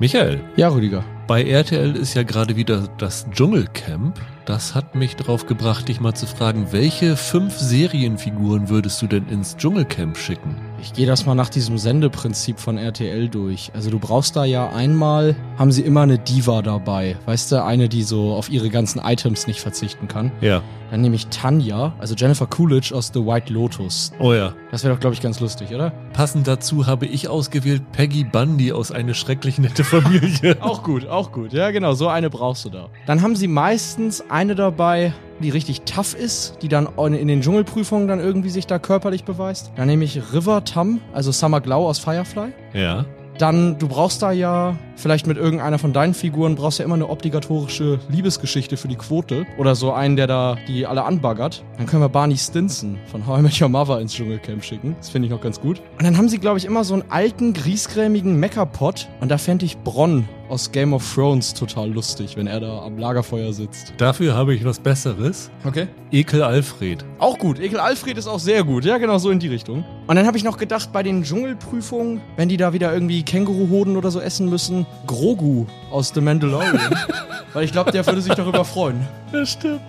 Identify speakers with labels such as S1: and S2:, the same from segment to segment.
S1: Michael,
S2: Ja, Rüdiger.
S1: bei RTL ist ja gerade wieder das Dschungelcamp. Das hat mich drauf gebracht, dich mal zu fragen, welche fünf Serienfiguren würdest du denn ins Dschungelcamp schicken?
S2: Ich gehe das mal nach diesem Sendeprinzip von RTL durch. Also du brauchst da ja einmal, haben sie immer eine Diva dabei. Weißt du, eine, die so auf ihre ganzen Items nicht verzichten kann.
S1: Ja.
S2: Dann nehme ich Tanja, also Jennifer Coolidge aus The White Lotus.
S1: Oh ja.
S2: Das wäre doch, glaube ich, ganz lustig, oder?
S1: Passend dazu habe ich ausgewählt Peggy Bundy aus Eine schrecklich nette Familie.
S2: Auch gut, auch gut. Ja, genau, so eine brauchst du da. Dann haben sie meistens eine dabei, die richtig tough ist, die dann in den Dschungelprüfungen dann irgendwie sich da körperlich beweist. Dann nehme ich River Tam, also Summer Glau aus Firefly.
S1: Ja.
S2: Dann, du brauchst da ja, vielleicht mit irgendeiner von deinen Figuren, brauchst ja immer eine obligatorische Liebesgeschichte für die Quote. Oder so einen, der da die alle anbaggert. Dann können wir Barney Stinson von How I Met Your Mother ins Dschungelcamp schicken. Das finde ich noch ganz gut. Und dann haben sie, glaube ich, immer so einen alten, griesgrämigen Meckerpot. Und da fände ich Bronn aus Game of Thrones total lustig, wenn er da am Lagerfeuer sitzt.
S1: Dafür habe ich was Besseres.
S2: Okay.
S1: Ekel Alfred.
S2: Auch gut. Ekel Alfred ist auch sehr gut. Ja, genau so in die Richtung. Und dann habe ich noch gedacht, bei den Dschungelprüfungen, wenn die da wieder irgendwie Känguruhoden oder so essen müssen, Grogu aus The Mandalorian. Weil ich glaube, der würde sich darüber freuen.
S1: Das stimmt.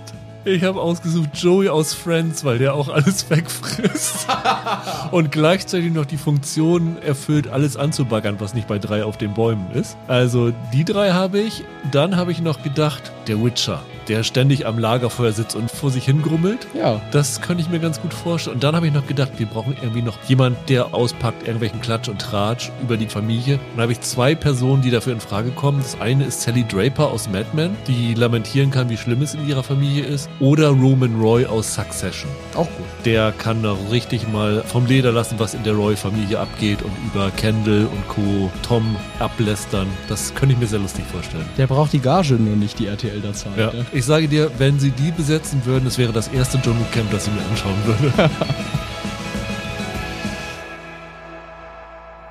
S1: Ich habe ausgesucht Joey aus Friends, weil der auch alles wegfrisst. und gleichzeitig noch die Funktion erfüllt, alles anzubaggern, was nicht bei drei auf den Bäumen ist. Also die drei habe ich. Dann habe ich noch gedacht, der Witcher, der ständig am Lagerfeuer sitzt und vor sich hingrummelt.
S2: Ja.
S1: Das könnte ich mir ganz gut vorstellen. Und dann habe ich noch gedacht, wir brauchen irgendwie noch jemand, der auspackt irgendwelchen Klatsch und Tratsch über die Familie. Und da habe ich zwei Personen, die dafür in Frage kommen. Das eine ist Sally Draper aus Mad Men, die lamentieren kann, wie schlimm es in ihrer Familie ist. Oder Roman Roy aus Succession.
S2: Auch gut.
S1: Der kann da richtig mal vom Leder lassen, was in der Roy-Familie abgeht und über Kendall und Co. Tom ablästern. Das könnte ich mir sehr lustig vorstellen.
S2: Der braucht die Gage nur nicht, die RTL da zahlt.
S1: Ja.
S2: ne?
S1: Ich sage dir, wenn sie die besetzen würden, es wäre das erste Dschungelcamp, das ich mir anschauen würde.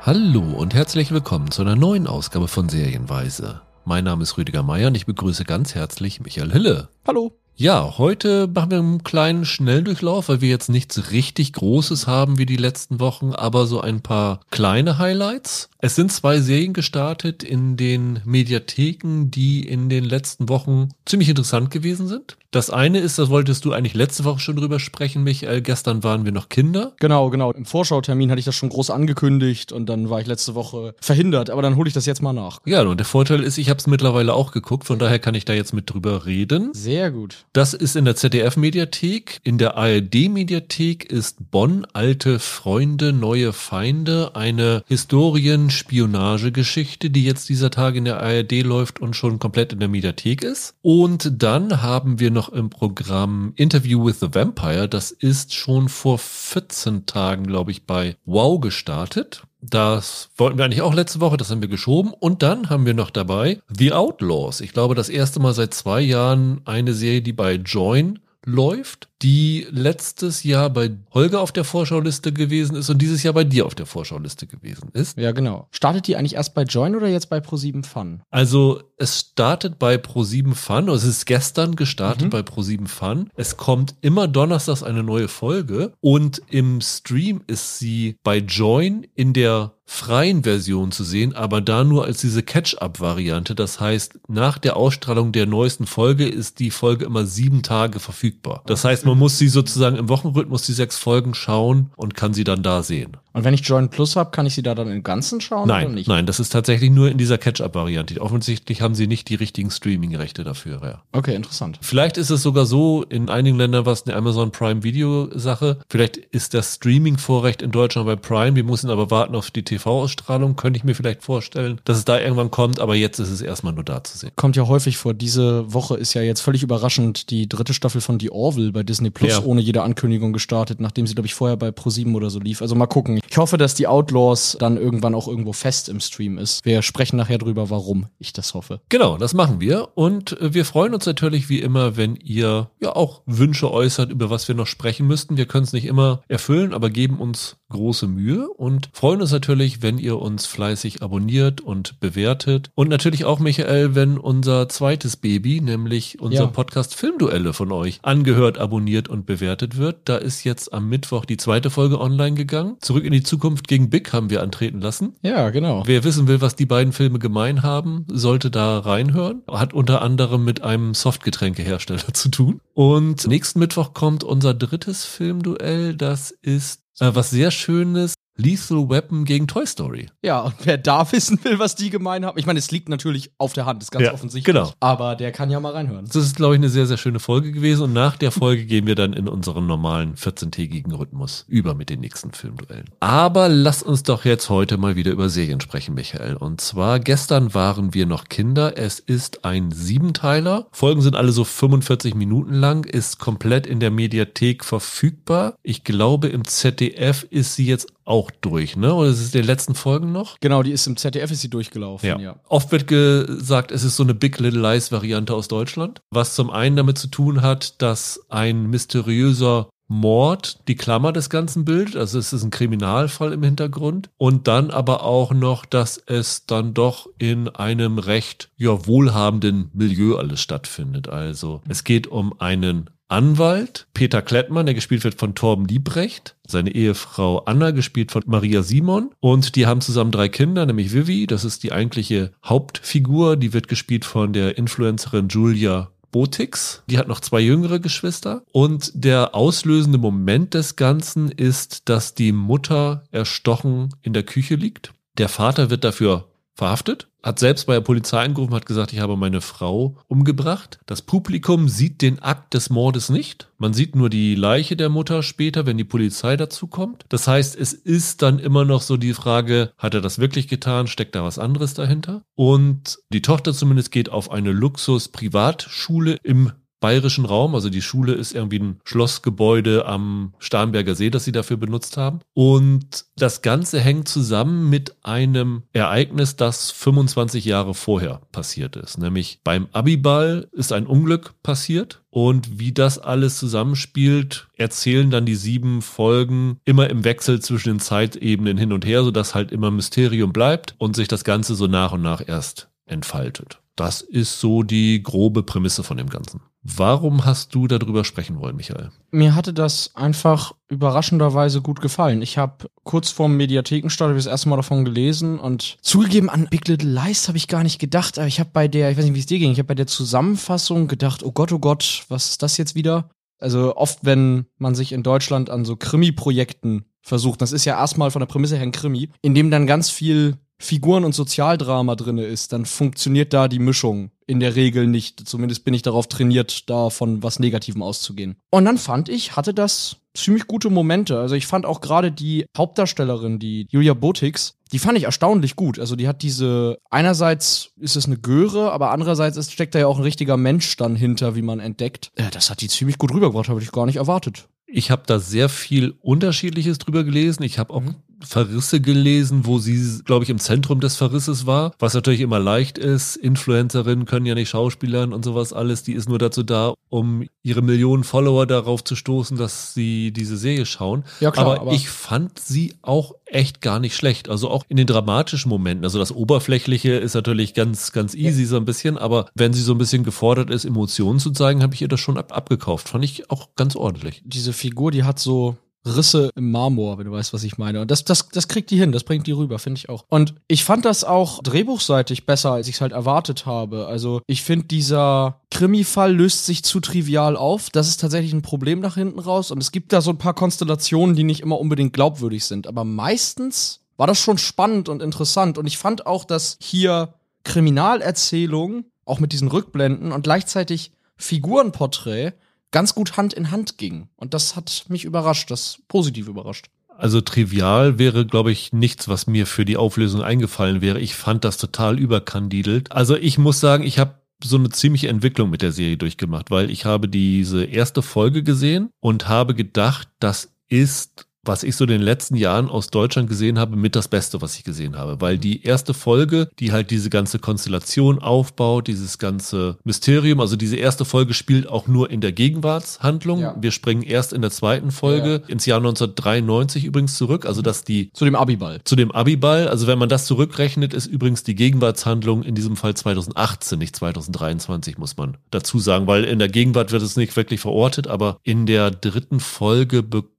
S1: Hallo und herzlich willkommen zu einer neuen Ausgabe von Serienweise. Mein Name ist Rüdiger Meier und ich begrüße ganz herzlich Michael Hille.
S2: Hallo.
S1: Ja, heute machen wir einen kleinen Schnelldurchlauf, weil wir jetzt nichts richtig Großes haben wie die letzten Wochen, aber so ein paar kleine Highlights. Es sind zwei Serien gestartet in den Mediatheken, die in den letzten Wochen ziemlich interessant gewesen sind. Das eine ist, das wolltest du eigentlich letzte Woche schon drüber sprechen, Michael. Gestern waren wir noch Kinder.
S2: Genau, genau. Im Vorschautermin hatte ich das schon groß angekündigt und dann war ich letzte Woche verhindert. Aber dann hole ich das jetzt mal nach.
S1: Ja, und der Vorteil ist, ich habe es mittlerweile auch geguckt, von daher kann ich da jetzt mit drüber reden.
S2: Sehr gut.
S1: Das ist in der ZDF-Mediathek. In der ARD-Mediathek ist Bonn, alte Freunde, neue Feinde, eine Historien-Spionagegeschichte, die jetzt dieser Tage in der ARD läuft und schon komplett in der Mediathek ist. Und dann haben wir noch im Programm Interview with the Vampire. Das ist schon vor 14 Tagen, glaube ich, bei Wow gestartet. Das wollten wir eigentlich auch letzte Woche, das haben wir geschoben. Und dann haben wir noch dabei The Outlaws. Ich glaube, das erste Mal seit zwei Jahren eine Serie, die bei Join läuft, die letztes Jahr bei Holger auf der Vorschauliste gewesen ist und dieses Jahr bei dir auf der Vorschauliste gewesen ist.
S2: Ja, genau. Startet die eigentlich erst bei Join oder jetzt bei Pro7 Fun?
S1: Also es startet bei Pro7 Fun, oder es ist gestern gestartet
S2: Mhm.
S1: bei Pro7 Fun. Es kommt immer donnerstags eine neue Folge und im Stream ist sie bei Join in der freien Version zu sehen, aber da nur als diese Catch-up-Variante. Das heißt, nach der Ausstrahlung der neuesten Folge ist die Folge immer sieben Tage verfügbar. Das heißt, man muss sie sozusagen im Wochenrhythmus die sechs Folgen schauen und kann sie dann da sehen.
S2: Und wenn ich Join Plus habe, kann ich sie da dann im Ganzen schauen oder
S1: Nein,
S2: nicht?
S1: nein, das ist tatsächlich nur in dieser Catch-up-Variante. Offensichtlich haben sie nicht die richtigen Streaming-Rechte dafür. Ja.
S2: Okay, interessant.
S1: Vielleicht ist es sogar so, in einigen Ländern war es eine Amazon Prime Video Sache. Vielleicht ist das Streaming-Vorrecht in Deutschland bei Prime. Wir müssen aber warten auf die TV-Ausstrahlung. Könnte ich mir vielleicht vorstellen, dass es da irgendwann kommt. Aber jetzt ist es erstmal nur da zu sehen.
S2: Kommt ja häufig vor. Diese Woche ist ja jetzt völlig überraschend die dritte Staffel von The Orville bei Disney Plus
S1: Ja.
S2: ohne jede Ankündigung gestartet, nachdem sie, glaube ich, vorher bei Pro7 oder so lief. Also mal gucken. Ich hoffe, dass die Outlaws dann irgendwann auch irgendwo fest im Stream ist. Wir sprechen nachher drüber, warum ich das hoffe.
S1: Genau, das machen wir. Und äh, wir freuen uns natürlich wie immer, wenn ihr ja auch Wünsche äußert, über was wir noch sprechen müssten. Wir können es nicht immer erfüllen, aber geben uns große Mühe und freuen uns natürlich, wenn ihr uns fleißig abonniert und bewertet. Und natürlich auch, Michael, wenn unser zweites Baby, nämlich unser
S2: Ja.
S1: Podcast Filmduelle von euch, angehört, abonniert und bewertet wird. Da ist jetzt am Mittwoch die zweite Folge online gegangen. Zurück in die Zukunft gegen Big haben wir antreten lassen.
S2: Ja, genau.
S1: Wer wissen will, was die beiden Filme gemein haben, sollte da reinhören. Hat unter anderem mit einem Softgetränkehersteller zu tun. Und nächsten Mittwoch kommt unser drittes Filmduell. Das ist was sehr Schönes. Lethal Weapon gegen Toy Story.
S2: Ja, und wer da wissen will, was die gemein haben, ich meine, es liegt natürlich auf der Hand, ist ganz
S1: Ja,
S2: offensichtlich.
S1: genau.
S2: Aber der kann ja mal reinhören.
S1: Das ist, glaube ich, eine sehr, sehr schöne Folge gewesen. Und nach der Folge gehen wir dann in unseren normalen 14-tägigen Rhythmus über mit den nächsten Filmduellen. Aber lass uns doch jetzt heute mal wieder über Serien sprechen, Michael. Und zwar gestern waren wir noch Kinder. Es ist ein Siebenteiler. Folgen sind alle so 45 Minuten lang, ist komplett in der Mediathek verfügbar. Ich glaube, im ZDF ist sie jetzt auch durch, ne? Oder ist es die letzten Folgen noch?
S2: Genau, die ist im ZDF ist sie durchgelaufen, ja.
S1: Oft wird gesagt, es ist so eine Big Little Lies Variante aus Deutschland, was zum einen damit zu tun hat, dass ein mysteriöser Mord die Klammer des Ganzen bildet, also es ist ein Kriminalfall im Hintergrund und dann aber auch noch, dass es dann doch in einem recht ja wohlhabenden Milieu alles stattfindet. Also es geht um einen Anwalt, Peter Klettmann, der gespielt wird von Torben Liebrecht, seine Ehefrau Anna, gespielt von Maria Simon. Und die haben zusammen drei Kinder, nämlich Vivi, das ist die eigentliche Hauptfigur, die wird gespielt von der Influencerin Julia Botix. Die hat noch zwei jüngere Geschwister. Und der auslösende Moment des Ganzen ist, dass die Mutter erstochen in der Küche liegt. Der Vater wird dafür verhaftet, hat selbst bei der Polizei angerufen, hat gesagt, ich habe meine Frau umgebracht. Das Publikum sieht den Akt des Mordes nicht. Man sieht nur die Leiche der Mutter später, wenn die Polizei dazu kommt. Das heißt, es ist dann immer noch so die Frage, hat er das wirklich getan? Steckt da was anderes dahinter? Und die Tochter zumindest geht auf eine Luxus-Privatschule im bayerischen Raum. Also die Schule ist irgendwie ein Schlossgebäude am Starnberger See, das sie dafür benutzt haben. Und das Ganze hängt zusammen mit einem Ereignis, das 25 Jahre vorher passiert ist. Nämlich beim Abiball ist ein Unglück passiert. Und wie das alles zusammenspielt, erzählen dann die sieben Folgen immer im Wechsel zwischen den Zeitebenen hin und her, sodass halt immer Mysterium bleibt und sich das Ganze so nach und nach erst entfaltet. Das ist so die grobe Prämisse von dem Ganzen. Warum hast du darüber sprechen wollen, Michael?
S2: Mir hatte das einfach überraschenderweise gut gefallen. Ich habe kurz vorm Mediathekenstart das erste Mal davon gelesen und zugegeben an Big Little Lies habe ich gar nicht gedacht, aber ich habe bei der, ich weiß nicht, wie es dir ging, ich habe bei der Zusammenfassung gedacht, oh Gott, oh Gott, was ist das jetzt wieder? Also oft, wenn man sich in Deutschland an so Krimi-Projekten versucht, das ist ja erstmal von der Prämisse her ein Krimi, in dem dann ganz viel Figuren- und Sozialdrama drinne ist, dann funktioniert da die Mischung in der Regel nicht. Zumindest bin ich darauf trainiert, da von was Negativem auszugehen. Und dann fand ich, hatte das ziemlich gute Momente. Also ich fand auch gerade die Hauptdarstellerin, die Julia Botix, die fand ich erstaunlich gut. Also die hat diese, einerseits ist es eine Göre, aber andererseits ist, steckt da ja auch ein richtiger Mensch dann hinter, wie man entdeckt. Ja, das hat die ziemlich gut rübergebracht, habe ich gar nicht erwartet.
S1: Ich habe da sehr viel Unterschiedliches drüber gelesen. Ich habe auch Verrisse gelesen, wo sie, glaube ich, im Zentrum des Verrisses war, was natürlich immer leicht ist. Influencerinnen können ja nicht Schauspielern und sowas alles. Die ist nur dazu da, um ihre Millionen Follower darauf zu stoßen, dass sie diese Serie schauen.
S2: Ja, klar,
S1: aber,
S2: aber-
S1: ich fand sie auch echt gar nicht schlecht. Also auch in den dramatischen Momenten. Also das Oberflächliche ist natürlich ganz, ganz easy so ein bisschen, aber wenn sie so ein bisschen gefordert ist, Emotionen zu zeigen, habe ich ihr das schon ab abgekauft. Fand ich auch ganz ordentlich.
S2: Diese Figur, die hat so Risse im Marmor, wenn du weißt, was ich meine. Und das, das, das kriegt die hin, das bringt die rüber, finde ich auch. Und ich fand das auch drehbuchseitig besser, als ich es halt erwartet habe. Also ich finde, dieser Krimi-Fall löst sich zu trivial auf. Das ist tatsächlich ein Problem nach hinten raus. Und es gibt da so ein paar Konstellationen, die nicht immer unbedingt glaubwürdig sind. Aber meistens war das schon spannend und interessant. Und ich fand auch, dass hier Kriminalerzählung, auch mit diesen Rückblenden und gleichzeitig Figurenporträt ganz gut Hand in Hand ging. Und das hat mich überrascht, das positiv überrascht.
S1: Also trivial wäre, glaube ich, nichts, was mir für die Auflösung eingefallen wäre. Ich fand das total überkandidelt. Also ich muss sagen, ich habe so eine ziemliche Entwicklung mit der Serie durchgemacht, weil ich habe diese erste Folge gesehen und habe gedacht, das ist was ich so in den letzten Jahren aus Deutschland gesehen habe, mit das Beste, was ich gesehen habe. Weil die erste Folge, die halt diese ganze Konstellation aufbaut, dieses ganze Mysterium, also diese erste Folge spielt auch nur in der Gegenwartshandlung. Ja. Wir springen erst in der zweiten Folge ja. ins Jahr 1993 übrigens zurück, also dass die
S2: zu dem Abiball.
S1: Zu dem Abiball, also wenn man das zurückrechnet, ist übrigens die Gegenwartshandlung in diesem Fall 2018, nicht 2023 muss man dazu sagen, weil in der Gegenwart wird es nicht wirklich verortet, aber in der dritten Folge bekommt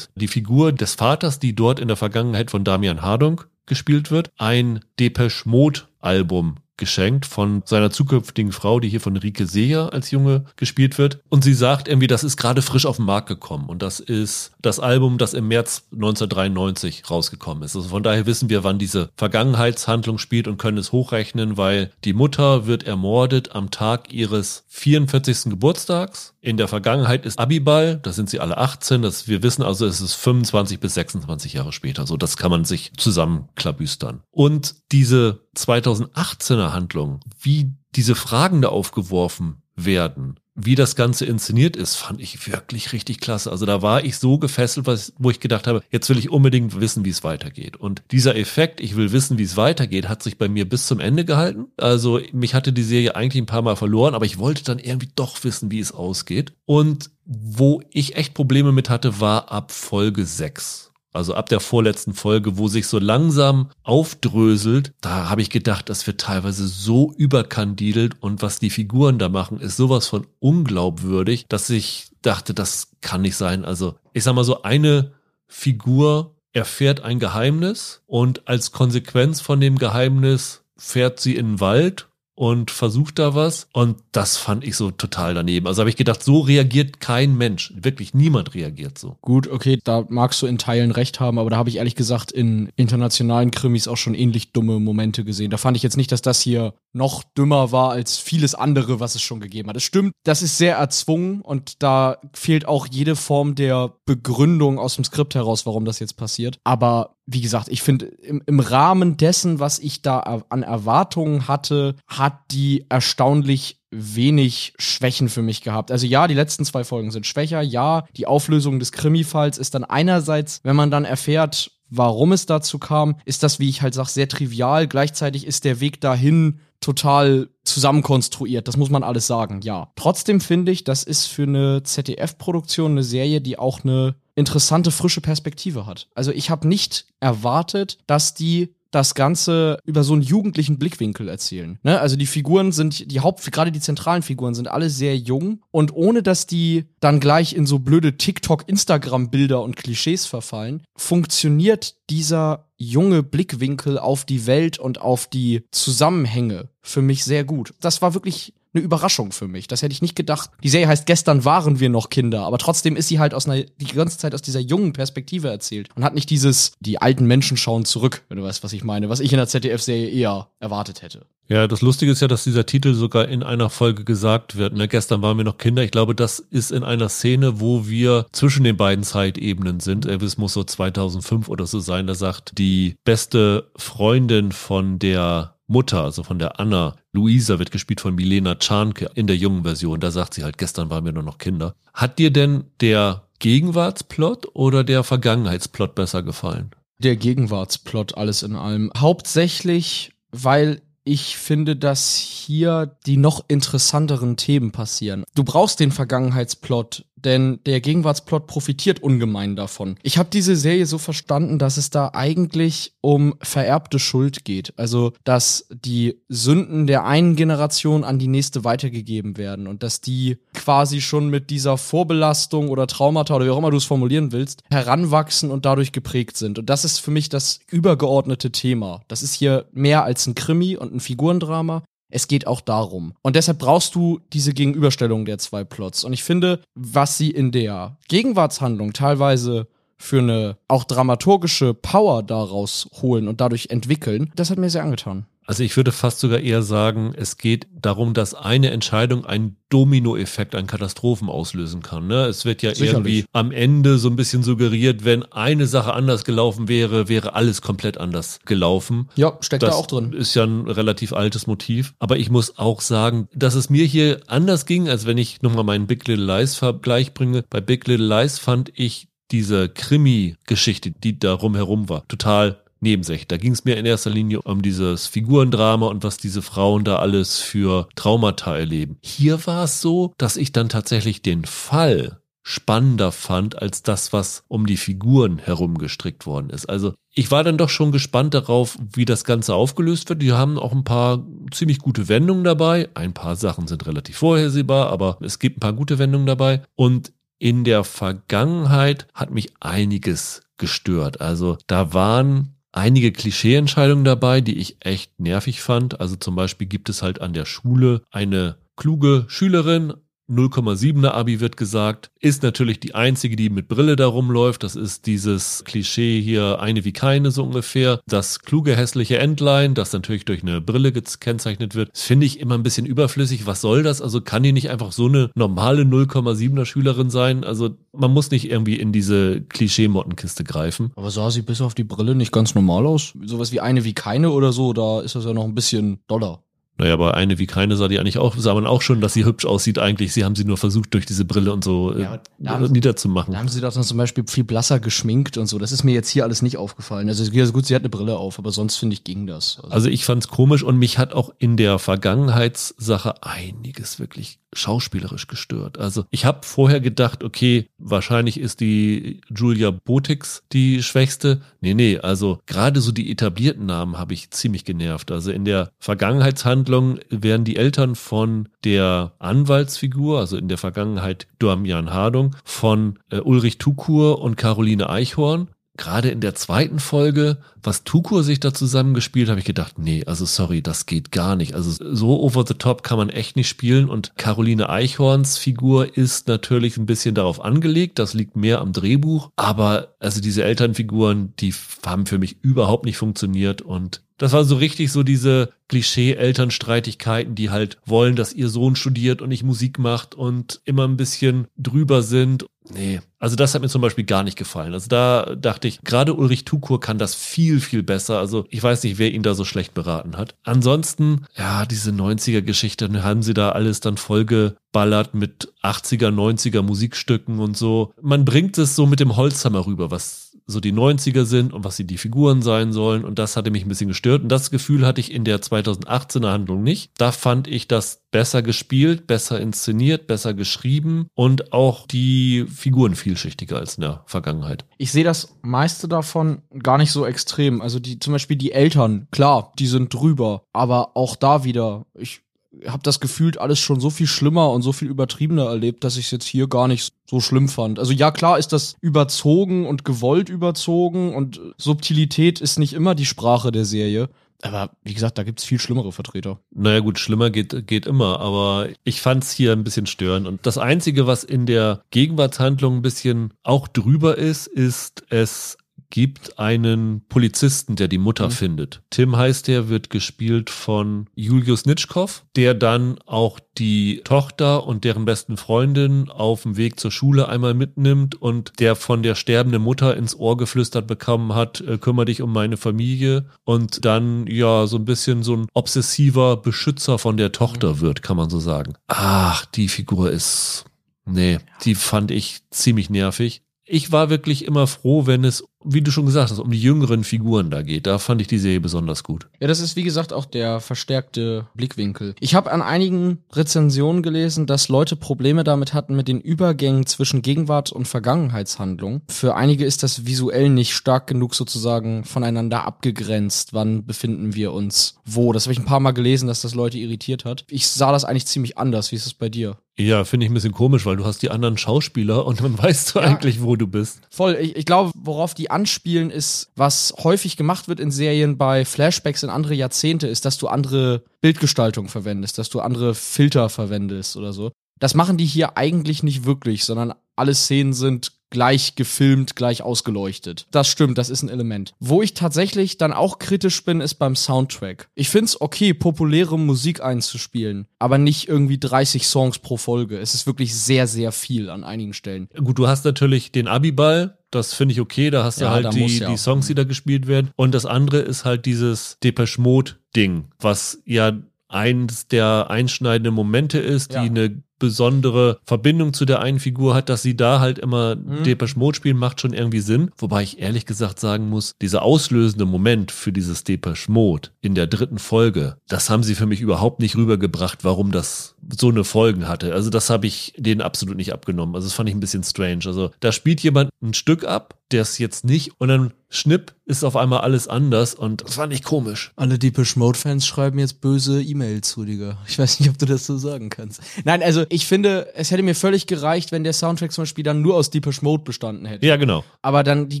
S1: die Figur des Vaters, die dort in der Vergangenheit von Damian Hardung gespielt wird, ein Depeche Mode Album geschenkt von seiner zukünftigen Frau, die hier von Rike Seher als Junge gespielt wird. Und sie sagt irgendwie, das ist gerade frisch auf den Markt gekommen. Und das ist das Album, das im März 1993 rausgekommen ist. Also von daher wissen wir, wann diese Vergangenheitshandlung spielt und können es hochrechnen, weil die Mutter wird ermordet am Tag ihres 44. Geburtstags. In der Vergangenheit ist Abiball, da sind sie alle 18. Das, wir wissen also, es ist 25 bis 26 Jahre später. So, das kann man sich zusammenklabüstern. Und diese 2018er Handlung, wie diese Fragen da aufgeworfen werden, wie das Ganze inszeniert ist, fand ich wirklich richtig klasse. Also da war ich so gefesselt, was, wo ich gedacht habe, jetzt will ich unbedingt wissen, wie es weitergeht. Und dieser Effekt, ich will wissen, wie es weitergeht, hat sich bei mir bis zum Ende gehalten. Also mich hatte die Serie eigentlich ein paar Mal verloren, aber ich wollte dann irgendwie doch wissen, wie es ausgeht. Und wo ich echt Probleme mit hatte, war ab Folge 6 also ab der vorletzten Folge, wo sich so langsam aufdröselt, da habe ich gedacht, das wird teilweise so überkandidelt und was die Figuren da machen, ist sowas von unglaubwürdig, dass ich dachte, das kann nicht sein. Also ich sag mal so, eine Figur erfährt ein Geheimnis und als Konsequenz von dem Geheimnis fährt sie in den Wald und versucht da was. Und das fand ich so total daneben. Also habe ich gedacht, so reagiert kein Mensch. Wirklich niemand reagiert so.
S2: Gut, okay, da magst du in Teilen recht haben, aber da habe ich ehrlich gesagt in internationalen Krimis auch schon ähnlich dumme Momente gesehen. Da fand ich jetzt nicht, dass das hier noch dümmer war als vieles andere, was es schon gegeben hat. Es stimmt, das ist sehr erzwungen und da fehlt auch jede Form der Begründung aus dem Skript heraus, warum das jetzt passiert. Aber wie gesagt, ich finde, im, im Rahmen dessen, was ich da an Erwartungen hatte, hat die erstaunlich wenig Schwächen für mich gehabt. Also ja, die letzten zwei Folgen sind schwächer. Ja, die Auflösung des Krimi-Falls ist dann einerseits, wenn man dann erfährt, warum es dazu kam, ist das, wie ich halt sage, sehr trivial. Gleichzeitig ist der Weg dahin total zusammenkonstruiert. Das muss man alles sagen, ja. Trotzdem finde ich, das ist für eine ZDF-Produktion eine Serie, die auch eine interessante, frische Perspektive hat. Also ich habe nicht erwartet, dass die das Ganze über so einen jugendlichen Blickwinkel erzählen. Ne? Also die Figuren sind, die Haupt, gerade die zentralen Figuren sind alle sehr jung und ohne dass die dann gleich in so blöde TikTok, Instagram-Bilder und Klischees verfallen, funktioniert dieser junge Blickwinkel auf die Welt und auf die Zusammenhänge für mich sehr gut. Das war wirklich eine Überraschung für mich. Das hätte ich nicht gedacht. Die Serie heißt Gestern waren wir noch Kinder, aber trotzdem ist sie halt aus einer, die ganze Zeit aus dieser jungen Perspektive erzählt und hat nicht dieses, die alten Menschen schauen zurück, wenn du weißt, was ich meine, was ich in der ZDF-Serie eher erwartet hätte.
S1: Ja, das Lustige ist ja, dass dieser Titel sogar in einer Folge gesagt wird. Ne? Gestern waren wir noch Kinder. Ich glaube, das ist in einer Szene, wo wir zwischen den beiden Zeitebenen sind. Es muss so 2005 oder so sein. Da sagt die beste Freundin von der Mutter, also von der Anna, Luisa wird gespielt von Milena Czarnke in der jungen Version. Da sagt sie halt, gestern waren wir nur noch Kinder. Hat dir denn der Gegenwartsplot oder der Vergangenheitsplot besser gefallen?
S2: Der Gegenwartsplot, alles in allem. Hauptsächlich, weil ich finde, dass hier die noch interessanteren Themen passieren. Du brauchst den Vergangenheitsplot denn der Gegenwartsplot profitiert ungemein davon. Ich habe diese Serie so verstanden, dass es da eigentlich um vererbte Schuld geht. Also, dass die Sünden der einen Generation an die nächste weitergegeben werden und dass die quasi schon mit dieser Vorbelastung oder Traumata oder wie auch immer du es formulieren willst, heranwachsen und dadurch geprägt sind. Und das ist für mich das übergeordnete Thema. Das ist hier mehr als ein Krimi und ein Figurendrama. Es geht auch darum. Und deshalb brauchst du diese Gegenüberstellung der zwei Plots. Und ich finde, was sie in der Gegenwartshandlung teilweise für eine auch dramaturgische Power daraus holen und dadurch entwickeln, das hat mir sehr angetan.
S1: Also ich würde fast sogar eher sagen, es geht darum, dass eine Entscheidung einen Dominoeffekt an Katastrophen auslösen kann. Ne? Es wird ja Sicherlich. irgendwie am Ende so ein bisschen suggeriert, wenn eine Sache anders gelaufen wäre, wäre alles komplett anders gelaufen.
S2: Ja, steckt das da auch drin.
S1: Ist ja ein relativ altes Motiv. Aber ich muss auch sagen, dass es mir hier anders ging, als wenn ich nochmal meinen Big Little Lies Vergleich bringe. Bei Big Little Lies fand ich diese Krimi-Geschichte, die da rumherum war, total nebensächlich. Da ging es mir in erster Linie um dieses Figurendrama und was diese Frauen da alles für Traumata erleben. Hier war es so, dass ich dann tatsächlich den Fall spannender fand als das, was um die Figuren herum gestrickt worden ist. Also ich war dann doch schon gespannt darauf, wie das Ganze aufgelöst wird. Die haben auch ein paar ziemlich gute Wendungen dabei. Ein paar Sachen sind relativ vorhersehbar, aber es gibt ein paar gute Wendungen dabei. Und in der Vergangenheit hat mich einiges gestört. Also da waren einige Klischeeentscheidungen dabei, die ich echt nervig fand. Also zum Beispiel gibt es halt an der Schule eine kluge Schülerin, 0,7er Abi wird gesagt, ist natürlich die einzige, die mit Brille da rumläuft. Das ist dieses Klischee hier, eine wie keine so ungefähr. Das kluge, hässliche Entlein, das natürlich durch eine Brille gekennzeichnet wird, finde ich immer ein bisschen überflüssig. Was soll das? Also kann die nicht einfach so eine normale 0,7er Schülerin sein? Also man muss nicht irgendwie in diese Klischee-Mottenkiste greifen.
S2: Aber sah sie bis auf die Brille nicht ganz normal aus? Sowas wie eine wie keine oder so, da ist das ja noch ein bisschen doller.
S1: Naja, aber eine wie keine sah die eigentlich auch, sah man auch schon, dass sie hübsch aussieht eigentlich. Sie haben sie nur versucht, durch diese Brille und so äh, ja,
S2: haben,
S1: niederzumachen.
S2: Da haben sie doch dann zum Beispiel viel blasser geschminkt und so. Das ist mir jetzt hier alles nicht aufgefallen. Also gut, sie hat eine Brille auf, aber sonst finde ich ging das.
S1: Also, also ich fand's komisch und mich hat auch in der Vergangenheitssache einiges wirklich schauspielerisch gestört. Also ich habe vorher gedacht, okay, wahrscheinlich ist die Julia Botix die schwächste. Nee, nee, also gerade so die etablierten Namen habe ich ziemlich genervt. Also in der Vergangenheitshandlung werden die Eltern von der Anwaltsfigur, also in der Vergangenheit Damian Hardung, von äh, Ulrich Tukur und Caroline Eichhorn gerade in der zweiten Folge, was Tukur sich da zusammengespielt, habe ich gedacht, nee, also sorry, das geht gar nicht. Also so over the top kann man echt nicht spielen. Und Caroline Eichhorns Figur ist natürlich ein bisschen darauf angelegt. Das liegt mehr am Drehbuch. Aber also diese Elternfiguren, die haben für mich überhaupt nicht funktioniert. Und das war so richtig so diese Klischee-Elternstreitigkeiten, die halt wollen, dass ihr Sohn studiert und nicht Musik macht und immer ein bisschen drüber sind. Nee, also das hat mir zum Beispiel gar nicht gefallen. Also da dachte ich, gerade Ulrich Tukur kann das viel, viel besser. Also ich weiß nicht, wer ihn da so schlecht beraten hat. Ansonsten, ja, diese 90er-Geschichte, haben sie da alles dann vollgeballert mit 80er, 90er Musikstücken und so. Man bringt es so mit dem Holzhammer rüber, was so die 90er sind und was sie die Figuren sein sollen. Und das hatte mich ein bisschen gestört. Und das Gefühl hatte ich in der 2018er Handlung nicht. Da fand ich das besser gespielt, besser inszeniert, besser geschrieben und auch die Figuren vielschichtiger als in der Vergangenheit.
S2: Ich sehe das meiste davon gar nicht so extrem. Also die, zum Beispiel die Eltern, klar, die sind drüber. Aber auch da wieder, ich habe das gefühlt alles schon so viel schlimmer und so viel übertriebener erlebt, dass ich es jetzt hier gar nicht so schlimm fand. Also ja, klar ist das überzogen und gewollt überzogen und Subtilität ist nicht immer die Sprache der Serie. Aber wie gesagt, da gibt's viel schlimmere Vertreter.
S1: Naja gut, schlimmer geht, geht immer, aber ich fand's hier ein bisschen störend. Und das Einzige, was in der Gegenwartshandlung ein bisschen auch drüber ist, ist es gibt einen Polizisten, der die Mutter mhm. findet. Tim heißt der, wird gespielt von Julius Nitschkow, der dann auch die Tochter und deren besten Freundin auf dem Weg zur Schule einmal mitnimmt und der von der sterbenden Mutter ins Ohr geflüstert bekommen hat, äh, kümmere dich um meine Familie und dann ja so ein bisschen so ein obsessiver Beschützer von der Tochter mhm. wird, kann man so sagen. Ach, die Figur ist Nee, die fand ich ziemlich nervig ich war wirklich immer froh, wenn es, wie du schon gesagt hast, um die jüngeren Figuren da geht. Da fand ich die Serie besonders gut.
S2: Ja, das ist wie gesagt auch der verstärkte Blickwinkel. Ich habe an einigen Rezensionen gelesen, dass Leute Probleme damit hatten mit den Übergängen zwischen Gegenwart und Vergangenheitshandlung. Für einige ist das visuell nicht stark genug sozusagen voneinander abgegrenzt. Wann befinden wir uns wo? Das habe ich ein paar Mal gelesen, dass das Leute irritiert hat. Ich sah das eigentlich ziemlich anders. Wie ist es bei dir?
S1: Ja, finde ich ein bisschen komisch, weil du hast die anderen Schauspieler und dann weißt du ja, eigentlich, wo du bist.
S2: Voll. Ich, ich glaube, worauf die anspielen, ist, was häufig gemacht wird in Serien bei Flashbacks in andere Jahrzehnte, ist, dass du andere Bildgestaltung verwendest, dass du andere Filter verwendest oder so. Das machen die hier eigentlich nicht wirklich, sondern alle Szenen sind gleich gefilmt, gleich ausgeleuchtet. Das stimmt, das ist ein Element. Wo ich tatsächlich dann auch kritisch bin, ist beim Soundtrack. Ich find's okay, populäre Musik einzuspielen, aber nicht irgendwie 30 Songs pro Folge. Es ist wirklich sehr, sehr viel an einigen Stellen.
S1: Gut, du hast natürlich den Abiball, das finde ich okay, da hast du ja, halt die, die Songs, die da gespielt werden. Und das andere ist halt dieses Depeche Mode Ding, was ja eins der einschneidenden Momente ist,
S2: Ja.
S1: die eine besondere Verbindung zu der einen Figur hat, dass sie da halt immer
S2: Mhm.
S1: Depeche Mode spielen, macht schon irgendwie Sinn. Wobei ich ehrlich gesagt sagen muss, dieser auslösende Moment für dieses Depeche Mode in der dritten Folge, das haben sie für mich überhaupt nicht rübergebracht, warum das so eine Folgen hatte. Also das habe ich denen absolut nicht abgenommen. Also das fand ich ein bisschen strange. Also da spielt jemand ein Stück ab, der es jetzt nicht und dann schnipp ist auf einmal alles anders und das fand ich komisch.
S2: Alle Deepish Mode Fans schreiben jetzt böse E-Mails, Rüdiger. Ich weiß nicht, ob du das so sagen kannst. Nein, also ich finde, es hätte mir völlig gereicht, wenn der Soundtrack zum Beispiel dann nur aus Deepish Mode bestanden hätte.
S1: Ja, genau.
S2: Aber dann, die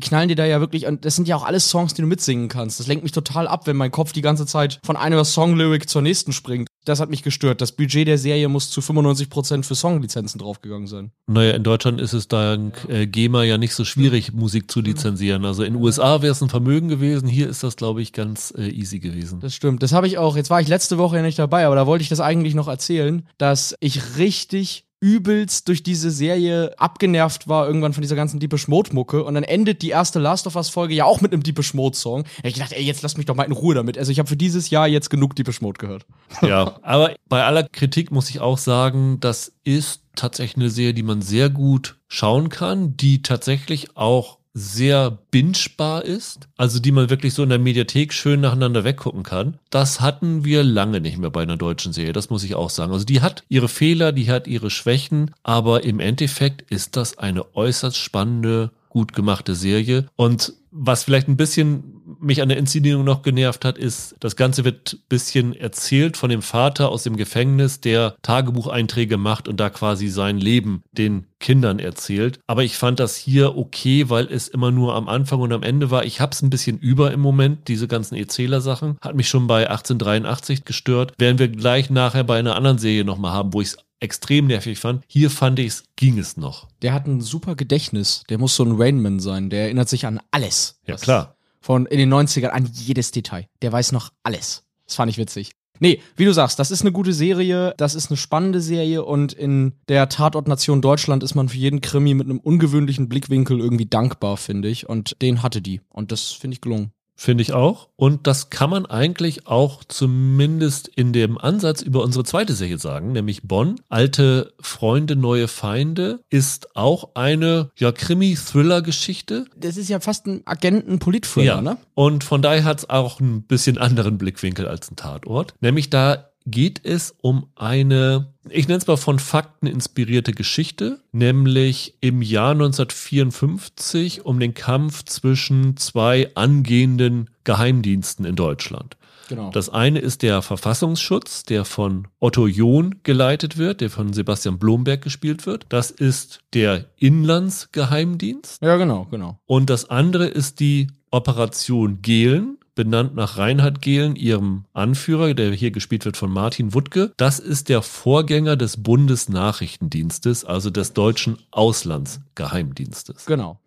S2: knallen dir da ja wirklich, und das sind ja auch alles Songs, die du mitsingen kannst. Das lenkt mich total ab, wenn mein Kopf die ganze Zeit von einer Songlyric zur nächsten springt. Das hat mich gestört. Das Budget der Serie muss zu 95% für Songlizenzen draufgegangen sein.
S1: Naja, in Deutschland ist es dank äh, GEMA ja nicht so schwierig, Musik zu lizenzieren. Also in den USA wäre es ein Vermögen gewesen, hier ist das, glaube ich, ganz äh, easy gewesen.
S2: Das stimmt. Das habe ich auch. Jetzt war ich letzte Woche ja nicht dabei, aber da wollte ich das eigentlich noch erzählen, dass ich richtig übelst durch diese Serie abgenervt war irgendwann von dieser ganzen Deepish Mode Mucke und dann endet die erste Last of Us Folge ja auch mit einem Deepish Mode Song. Da hab ich gedacht, ey, jetzt lass mich doch mal in Ruhe damit. Also ich habe für dieses Jahr jetzt genug Deepish Mode gehört.
S1: Ja, aber bei aller Kritik muss ich auch sagen, das ist tatsächlich eine Serie, die man sehr gut schauen kann, die tatsächlich auch sehr bingebar ist, also die man wirklich so in der Mediathek schön nacheinander weggucken kann. Das hatten wir lange nicht mehr bei einer deutschen Serie, das muss ich auch sagen. Also die hat ihre Fehler, die hat ihre Schwächen, aber im Endeffekt ist das eine äußerst spannende, gut gemachte Serie und was vielleicht ein bisschen mich an der Inszenierung noch genervt hat, ist, das Ganze wird bisschen erzählt von dem Vater aus dem Gefängnis, der Tagebucheinträge macht und da quasi sein Leben den Kindern erzählt. Aber ich fand das hier okay, weil es immer nur am Anfang und am Ende war. Ich hab's ein bisschen über im Moment, diese ganzen Erzähler-Sachen. Hat mich schon bei 1883 gestört. Werden wir gleich nachher bei einer anderen Serie nochmal haben, wo ich es extrem nervig fand. Hier fand ich es, ging es noch.
S2: Der hat ein super Gedächtnis. Der muss so ein Rainman sein. Der erinnert sich an alles.
S1: Ja, klar.
S2: Von in den 90ern an jedes Detail. Der weiß noch alles. Das fand ich witzig. Nee, wie du sagst, das ist eine gute Serie, das ist eine spannende Serie und in der Tatortnation Deutschland ist man für jeden Krimi mit einem ungewöhnlichen Blickwinkel irgendwie dankbar, finde ich. Und den hatte die. Und das finde ich gelungen.
S1: Finde ich auch. Und das kann man eigentlich auch zumindest in dem Ansatz über unsere zweite Serie sagen, nämlich Bonn. Alte Freunde, neue Feinde ist auch eine ja, Krimi-Thriller-Geschichte.
S2: Das ist ja fast ein Agenten-Polit-Thriller, ne?
S1: Und von daher hat es auch ein bisschen anderen Blickwinkel als ein Tatort. Nämlich da geht es um eine, ich nenne es mal von Fakten inspirierte Geschichte, nämlich im Jahr 1954 um den Kampf zwischen zwei angehenden Geheimdiensten in Deutschland.
S2: Genau.
S1: Das eine ist der Verfassungsschutz, der von Otto John geleitet wird, der von Sebastian Blomberg gespielt wird. Das ist der Inlandsgeheimdienst.
S2: ja, genau, genau.
S1: Und das andere ist die Operation Gehlen, benannt nach Reinhard Gehlen, ihrem Anführer, der hier gespielt wird von Martin Wuttke. Das ist der Vorgänger des Bundesnachrichtendienstes, also des deutschen Auslandsgeheimdienstes.
S2: Genau.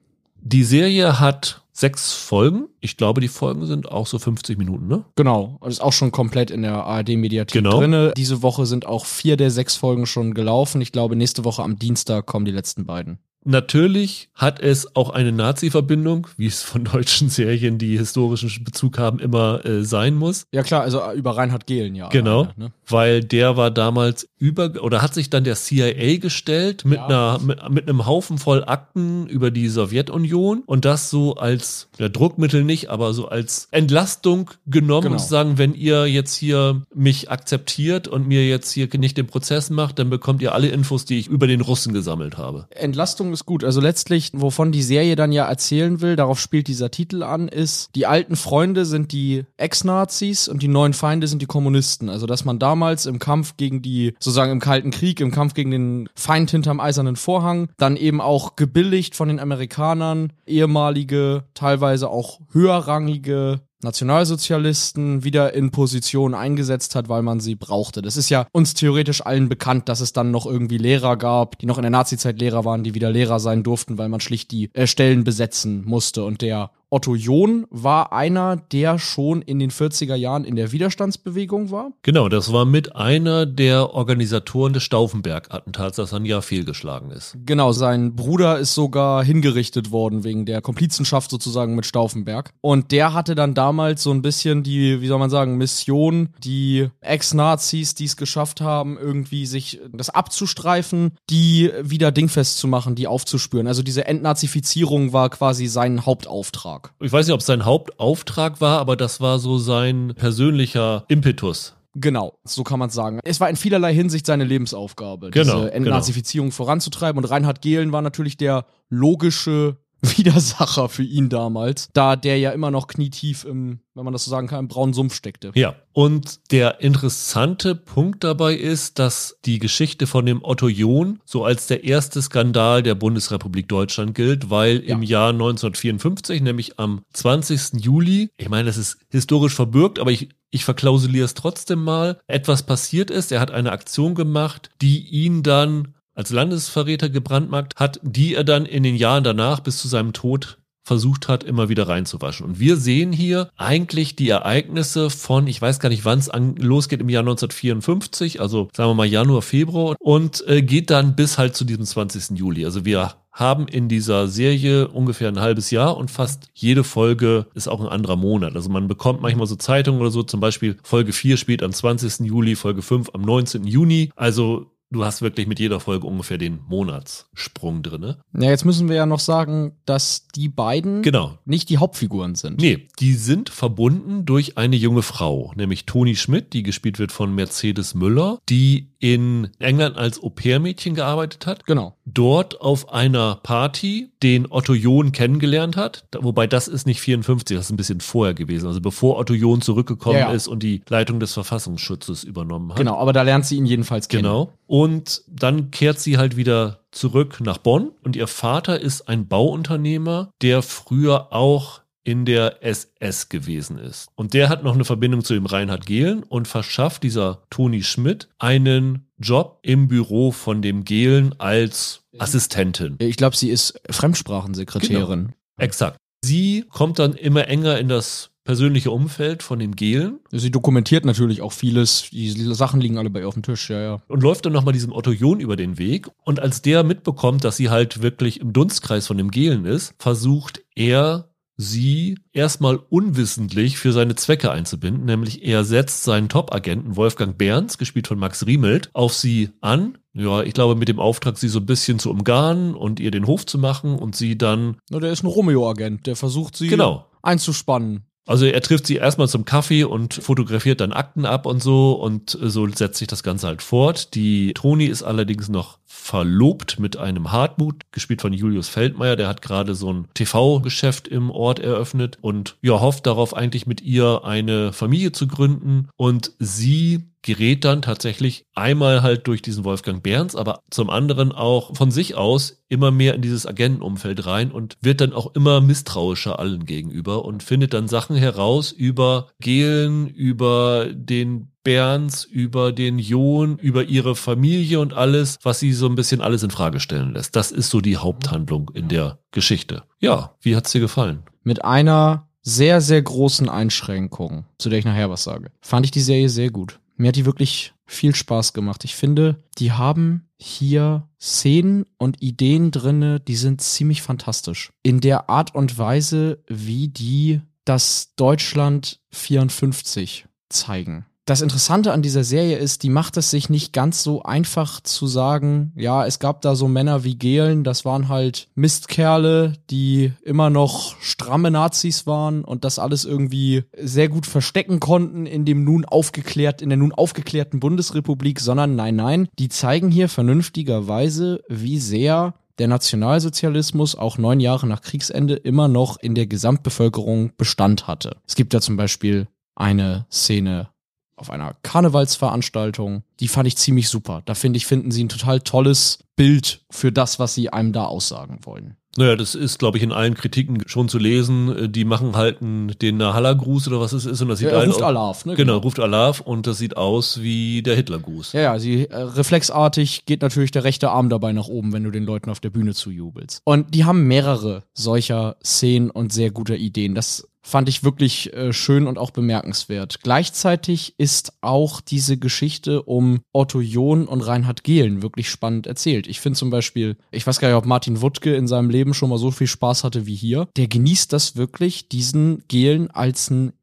S1: Die Serie hat sechs Folgen. Ich glaube, die Folgen sind auch so 50 Minuten, ne?
S2: Genau. Und ist auch schon komplett in der ARD-Mediathek
S1: Genau.
S2: drinne. Diese Woche sind auch vier der sechs Folgen schon gelaufen. Ich glaube, nächste Woche am Dienstag kommen die letzten beiden.
S1: Natürlich hat es auch eine Nazi-Verbindung, wie es von deutschen Serien, die historischen Bezug haben, immer äh, sein muss.
S2: Ja klar, also äh, über Reinhard Gehlen, ja.
S1: Genau,
S2: alleine, ne?
S1: weil der war damals über oder hat sich dann der CIA gestellt mit
S2: Ja.
S1: einer mit, mit einem Haufen voll Akten über die Sowjetunion und das so als ja, Druckmittel nicht, aber so als Entlastung genommen
S2: Genau.
S1: und zu sagen, wenn ihr jetzt hier mich akzeptiert und mir jetzt hier nicht den Prozess macht, dann bekommt ihr alle Infos, die ich über den Russen gesammelt habe.
S2: Entlastung ist gut. Also letztlich, wovon die Serie dann ja erzählen will, darauf spielt dieser Titel an, ist, die alten Freunde sind die Ex-Nazis und die neuen Feinde sind die Kommunisten. Also, dass man damals im Kampf gegen die, sozusagen im Kalten Krieg, im Kampf gegen den Feind hinterm eisernen Vorhang, dann eben auch gebilligt von den Amerikanern, ehemalige, teilweise auch höherrangige Nationalsozialisten wieder in Position eingesetzt hat, weil man sie brauchte. Das ist ja uns theoretisch allen bekannt, dass es dann noch irgendwie Lehrer gab, die noch in der Nazizeit Lehrer waren, die wieder Lehrer sein durften, weil man schlicht die äh, Stellen besetzen musste und der Otto John war einer, der schon in den 40er Jahren in der Widerstandsbewegung war.
S1: Genau, das war mit einer der Organisatoren des Stauffenberg-Attentats, das ein Jahr fehlgeschlagen ist.
S2: Genau, sein Bruder ist sogar hingerichtet worden wegen der Komplizenschaft sozusagen mit Stauffenberg. Und der hatte dann damals so ein bisschen die, wie soll man sagen, Mission, die Ex-Nazis, die es geschafft haben, irgendwie sich das abzustreifen, die wieder dingfest zu machen, die aufzuspüren. Also diese Entnazifizierung war quasi sein Hauptauftrag.
S1: Ich weiß nicht, ob es sein Hauptauftrag war, aber das war so sein persönlicher Impetus.
S2: Genau, so kann man sagen. Es war in vielerlei Hinsicht seine Lebensaufgabe,
S1: Genau,
S2: diese
S1: genau.
S2: Entnazifizierung voranzutreiben. Und Reinhard Gehlen war natürlich der logische Widersacher für ihn damals, da der ja immer noch knietief im, wenn man das so sagen kann, im braunen Sumpf steckte.
S1: Ja, und der interessante Punkt dabei ist, dass die Geschichte von dem Otto John so als der erste Skandal der Bundesrepublik Deutschland gilt, weil
S2: Ja.
S1: im Jahr 1954, nämlich am 20. Juli, ich meine, das ist historisch verbürgt, aber ich ich verklausuliere es trotzdem mal, etwas passiert ist. Er hat eine Aktion gemacht, die ihn dann als Landesverräter gebrandmarkt hat, die er dann in den Jahren danach bis zu seinem Tod versucht hat, immer wieder reinzuwaschen. Und wir sehen hier eigentlich die Ereignisse von, ich weiß gar nicht, wann es losgeht, im Jahr 1954, also sagen wir mal Januar, Februar, und äh, geht dann bis halt zu diesem 20. Juli. Also wir haben in dieser Serie ungefähr ein halbes Jahr und fast jede Folge ist auch ein anderer Monat. Also man bekommt manchmal so Zeitungen oder so, zum Beispiel Folge 4 spielt am 20. Juli, Folge 5 am 19. Juni. Also du hast wirklich mit jeder Folge ungefähr den Monatssprung drinne.
S2: Ja, jetzt müssen wir ja noch sagen, dass die beiden
S1: Genau.
S2: nicht die Hauptfiguren sind.
S1: Nee, die sind verbunden durch eine junge Frau, nämlich Toni Schmidt, die gespielt wird von Mercedes Müller, die in England als Au-pair-Mädchen gearbeitet hat,
S2: Genau.
S1: dort auf einer Party den Otto John kennengelernt hat, wobei das ist nicht 54, das ist ein bisschen vorher gewesen, also bevor Otto John zurückgekommen
S2: Ja, ja.
S1: ist und die Leitung des Verfassungsschutzes übernommen hat.
S2: Genau, aber da lernt sie ihn jedenfalls kennen.
S1: Genau. Und dann kehrt sie halt wieder zurück nach Bonn und ihr Vater ist ein Bauunternehmer, der früher auch in der SS gewesen ist. Und der hat noch eine Verbindung zu dem Reinhard Gehlen und verschafft dieser Toni Schmidt einen Job im Büro von dem Gehlen als Assistentin.
S2: Ich glaube, sie ist Fremdsprachensekretärin.
S1: Exakt. Sie kommt dann immer enger in das persönliche Umfeld von dem Gehlen
S2: Sie dokumentiert natürlich auch vieles. Die Sachen liegen alle bei ihr auf dem Tisch, ja, ja.
S1: und läuft dann nochmal diesem Otto John über den Weg. Und als der mitbekommt, dass sie halt wirklich im Dunstkreis von dem Gehlen ist, versucht er, sie erstmal unwissentlich für seine Zwecke einzubinden. Nämlich er setzt seinen Top-Agenten Wolfgang Berns, gespielt von Max Riemelt, auf sie an. Ja, ich glaube, mit dem Auftrag, sie so ein bisschen zu umgarnen und ihr den Hof zu machen und sie dann,
S2: Nur der ist ein Romeo-Agent, der versucht sie
S1: genau,
S2: einzuspannen.
S1: Also er trifft sie erstmal zum Kaffee und fotografiert dann Akten ab und so und so setzt sich das Ganze halt fort. Die Toni ist allerdings noch verlobt mit einem Hartmut, gespielt von Julius Feldmeier. Der hat gerade so ein TV-Geschäft im Ort eröffnet und ja, hofft darauf eigentlich mit ihr eine Familie zu gründen und sie gerät dann tatsächlich einmal halt durch diesen Wolfgang Berns, aber zum anderen auch von sich aus immer mehr in dieses Agentenumfeld rein und wird dann auch immer misstrauischer allen gegenüber und findet dann Sachen heraus über Gehlen, über den Berns, über den John, über ihre Familie und alles, was sie so ein bisschen alles in Frage stellen lässt. Das ist so die Haupthandlung in der Geschichte. Ja, wie hat's dir gefallen?
S2: Mit einer sehr, sehr großen Einschränkung, zu der ich nachher was sage, fand ich die Serie sehr gut. Mir hat die wirklich viel Spaß gemacht. Ich finde, die haben hier Szenen und Ideen drinne, die sind ziemlich fantastisch. In der Art und Weise, wie die das Deutschland 54 zeigen. Das Interessante an dieser Serie ist, die macht es sich nicht ganz so einfach zu sagen, ja, es gab da so Männer wie Gehlen, das waren halt Mistkerle, die immer noch stramme Nazis waren und das alles irgendwie sehr gut verstecken konnten in dem nun aufgeklärt, in der nun aufgeklärten Bundesrepublik, sondern nein, nein, die zeigen hier vernünftigerweise, wie sehr der Nationalsozialismus auch neun Jahre nach Kriegsende immer noch in der Gesamtbevölkerung Bestand hatte. Es gibt da zum Beispiel eine Szene auf einer Karnevalsveranstaltung. Die fand ich ziemlich super. Da finde ich, finden sie ein total tolles Bild für das, was sie einem da aussagen wollen.
S1: Naja, das ist, glaube ich, in allen Kritiken schon zu lesen. Die machen halt den Nahalla-Gruß oder was es ist und das sieht
S2: Ja, ruft Alarv, ne?
S1: Genau, ruft Alarv und das sieht aus wie der Hitlergruß.
S2: Ja, ja, sie äh, reflexartig geht natürlich der rechte Arm dabei nach oben, wenn du den Leuten auf der Bühne zujubelst. Und die haben mehrere solcher Szenen und sehr gute Ideen. Das fand ich wirklich äh, schön und auch bemerkenswert. Gleichzeitig ist auch diese Geschichte um Otto John und Reinhard Gehlen wirklich spannend erzählt. Ich finde zum Beispiel, ich weiß gar nicht, ob Martin Wuttke in seinem Leben schon mal so viel Spaß hatte wie hier. Der genießt das wirklich, diesen Gehlen als einen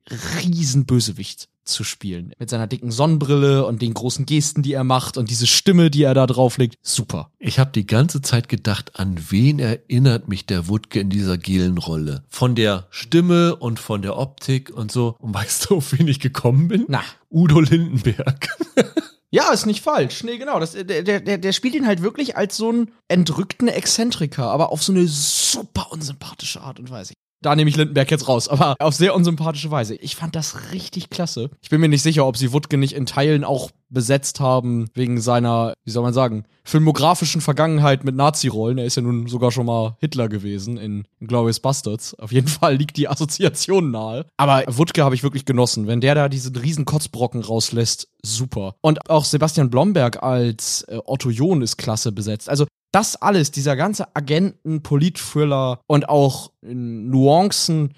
S2: riesen Bösewicht zu spielen. Mit seiner dicken Sonnenbrille und den großen Gesten, die er macht und diese Stimme, die er da drauflegt. Super.
S1: Ich habe die ganze Zeit gedacht, an wen erinnert mich der Wutke in dieser gelen Rolle? Von der Stimme und von der Optik und so. Und weißt du, auf wen ich gekommen bin?
S2: Na.
S1: Udo Lindenberg.
S2: Ja, ist nicht falsch. Nee, genau. Das, der, der, der der spielt ihn halt wirklich als so einen entrückten Exzentriker, aber auf so eine super unsympathische Art und Weise. Da nehme ich Lindenberg jetzt raus, aber auf sehr unsympathische Weise. Ich fand das richtig klasse. Ich bin mir nicht sicher, ob sie Wutke nicht in Teilen auch besetzt haben, wegen seiner, wie soll man sagen, filmografischen Vergangenheit mit Nazi-Rollen. Er ist ja nun sogar schon mal Hitler gewesen in Glorious Bastards. Auf jeden Fall liegt die Assoziation nahe. Aber Wutke habe ich wirklich genossen. Wenn der da diesen riesen Kotzbrocken rauslässt, super. Und auch Sebastian Blomberg als äh, Otto John ist klasse besetzt. Also das alles, dieser ganze Agenten, Polit-Thriller und auch in Nuancen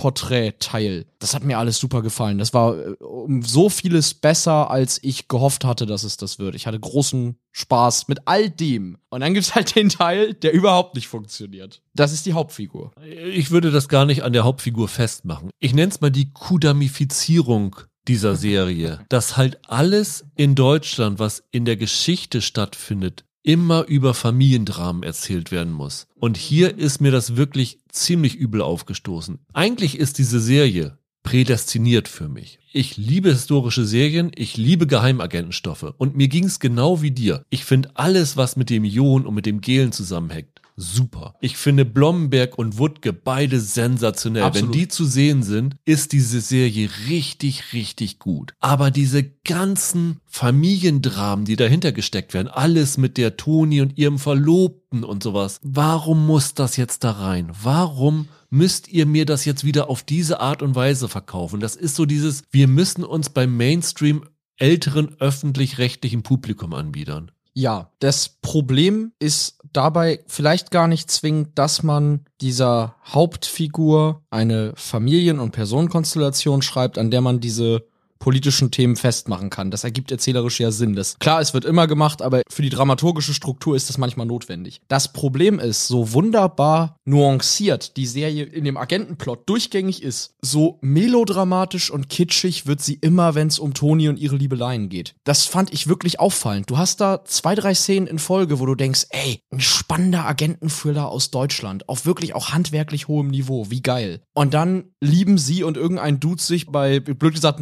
S2: Gesellschaftsporträt-Teil, das hat mir alles super gefallen. Das war äh, um so vieles besser, als ich gehofft hatte, dass es das wird. Ich hatte großen Spaß mit all dem. Und dann gibt's halt den Teil, der überhaupt nicht funktioniert. Das ist die Hauptfigur.
S1: Ich würde das gar nicht an der Hauptfigur festmachen. Ich nenne es mal die Kudamifizierung dieser Serie. Dass halt alles in Deutschland, was in der Geschichte stattfindet, immer über Familiendramen erzählt werden muss. Und hier ist mir das wirklich ziemlich übel aufgestoßen. Eigentlich ist diese Serie prädestiniert für mich. Ich liebe historische Serien, ich liebe Geheimagentenstoffe und mir ging's genau wie dir. Ich finde alles, was mit dem Ion und mit dem Gelen zusammenhängt, super. Ich finde Blomberg und Wuttke beide sensationell.
S2: Absolut.
S1: Wenn die zu sehen sind, ist diese Serie richtig, richtig gut. Aber diese ganzen Familiendramen, die dahinter gesteckt werden, alles mit der Toni und ihrem Verlobten und sowas. Warum muss das jetzt da rein? Warum müsst ihr mir das jetzt wieder auf diese Art und Weise verkaufen? Das ist so dieses, wir müssen uns beim Mainstream älteren öffentlich-rechtlichen Publikum anbiedern.
S2: Ja, das Problem ist dabei vielleicht gar nicht zwingend, dass man dieser Hauptfigur eine Familien- und Personenkonstellation schreibt, an der man diese politischen Themen festmachen kann. Das ergibt erzählerisch ja Sinn. Das, klar, es wird immer gemacht, aber für die dramaturgische Struktur ist das manchmal notwendig. Das Problem ist, so wunderbar nuanciert die Serie in dem Agentenplot durchgängig ist, so melodramatisch und kitschig wird sie immer, wenn es um Toni und ihre Liebeleien geht. Das fand ich wirklich auffallend. Du hast da zwei, drei Szenen in Folge, wo du denkst, ey, ein spannender Agententhriller aus Deutschland, auf wirklich auch handwerklich hohem Niveau, wie geil. Und dann lieben sie und irgendein Dude sich bei, blöd gesagt,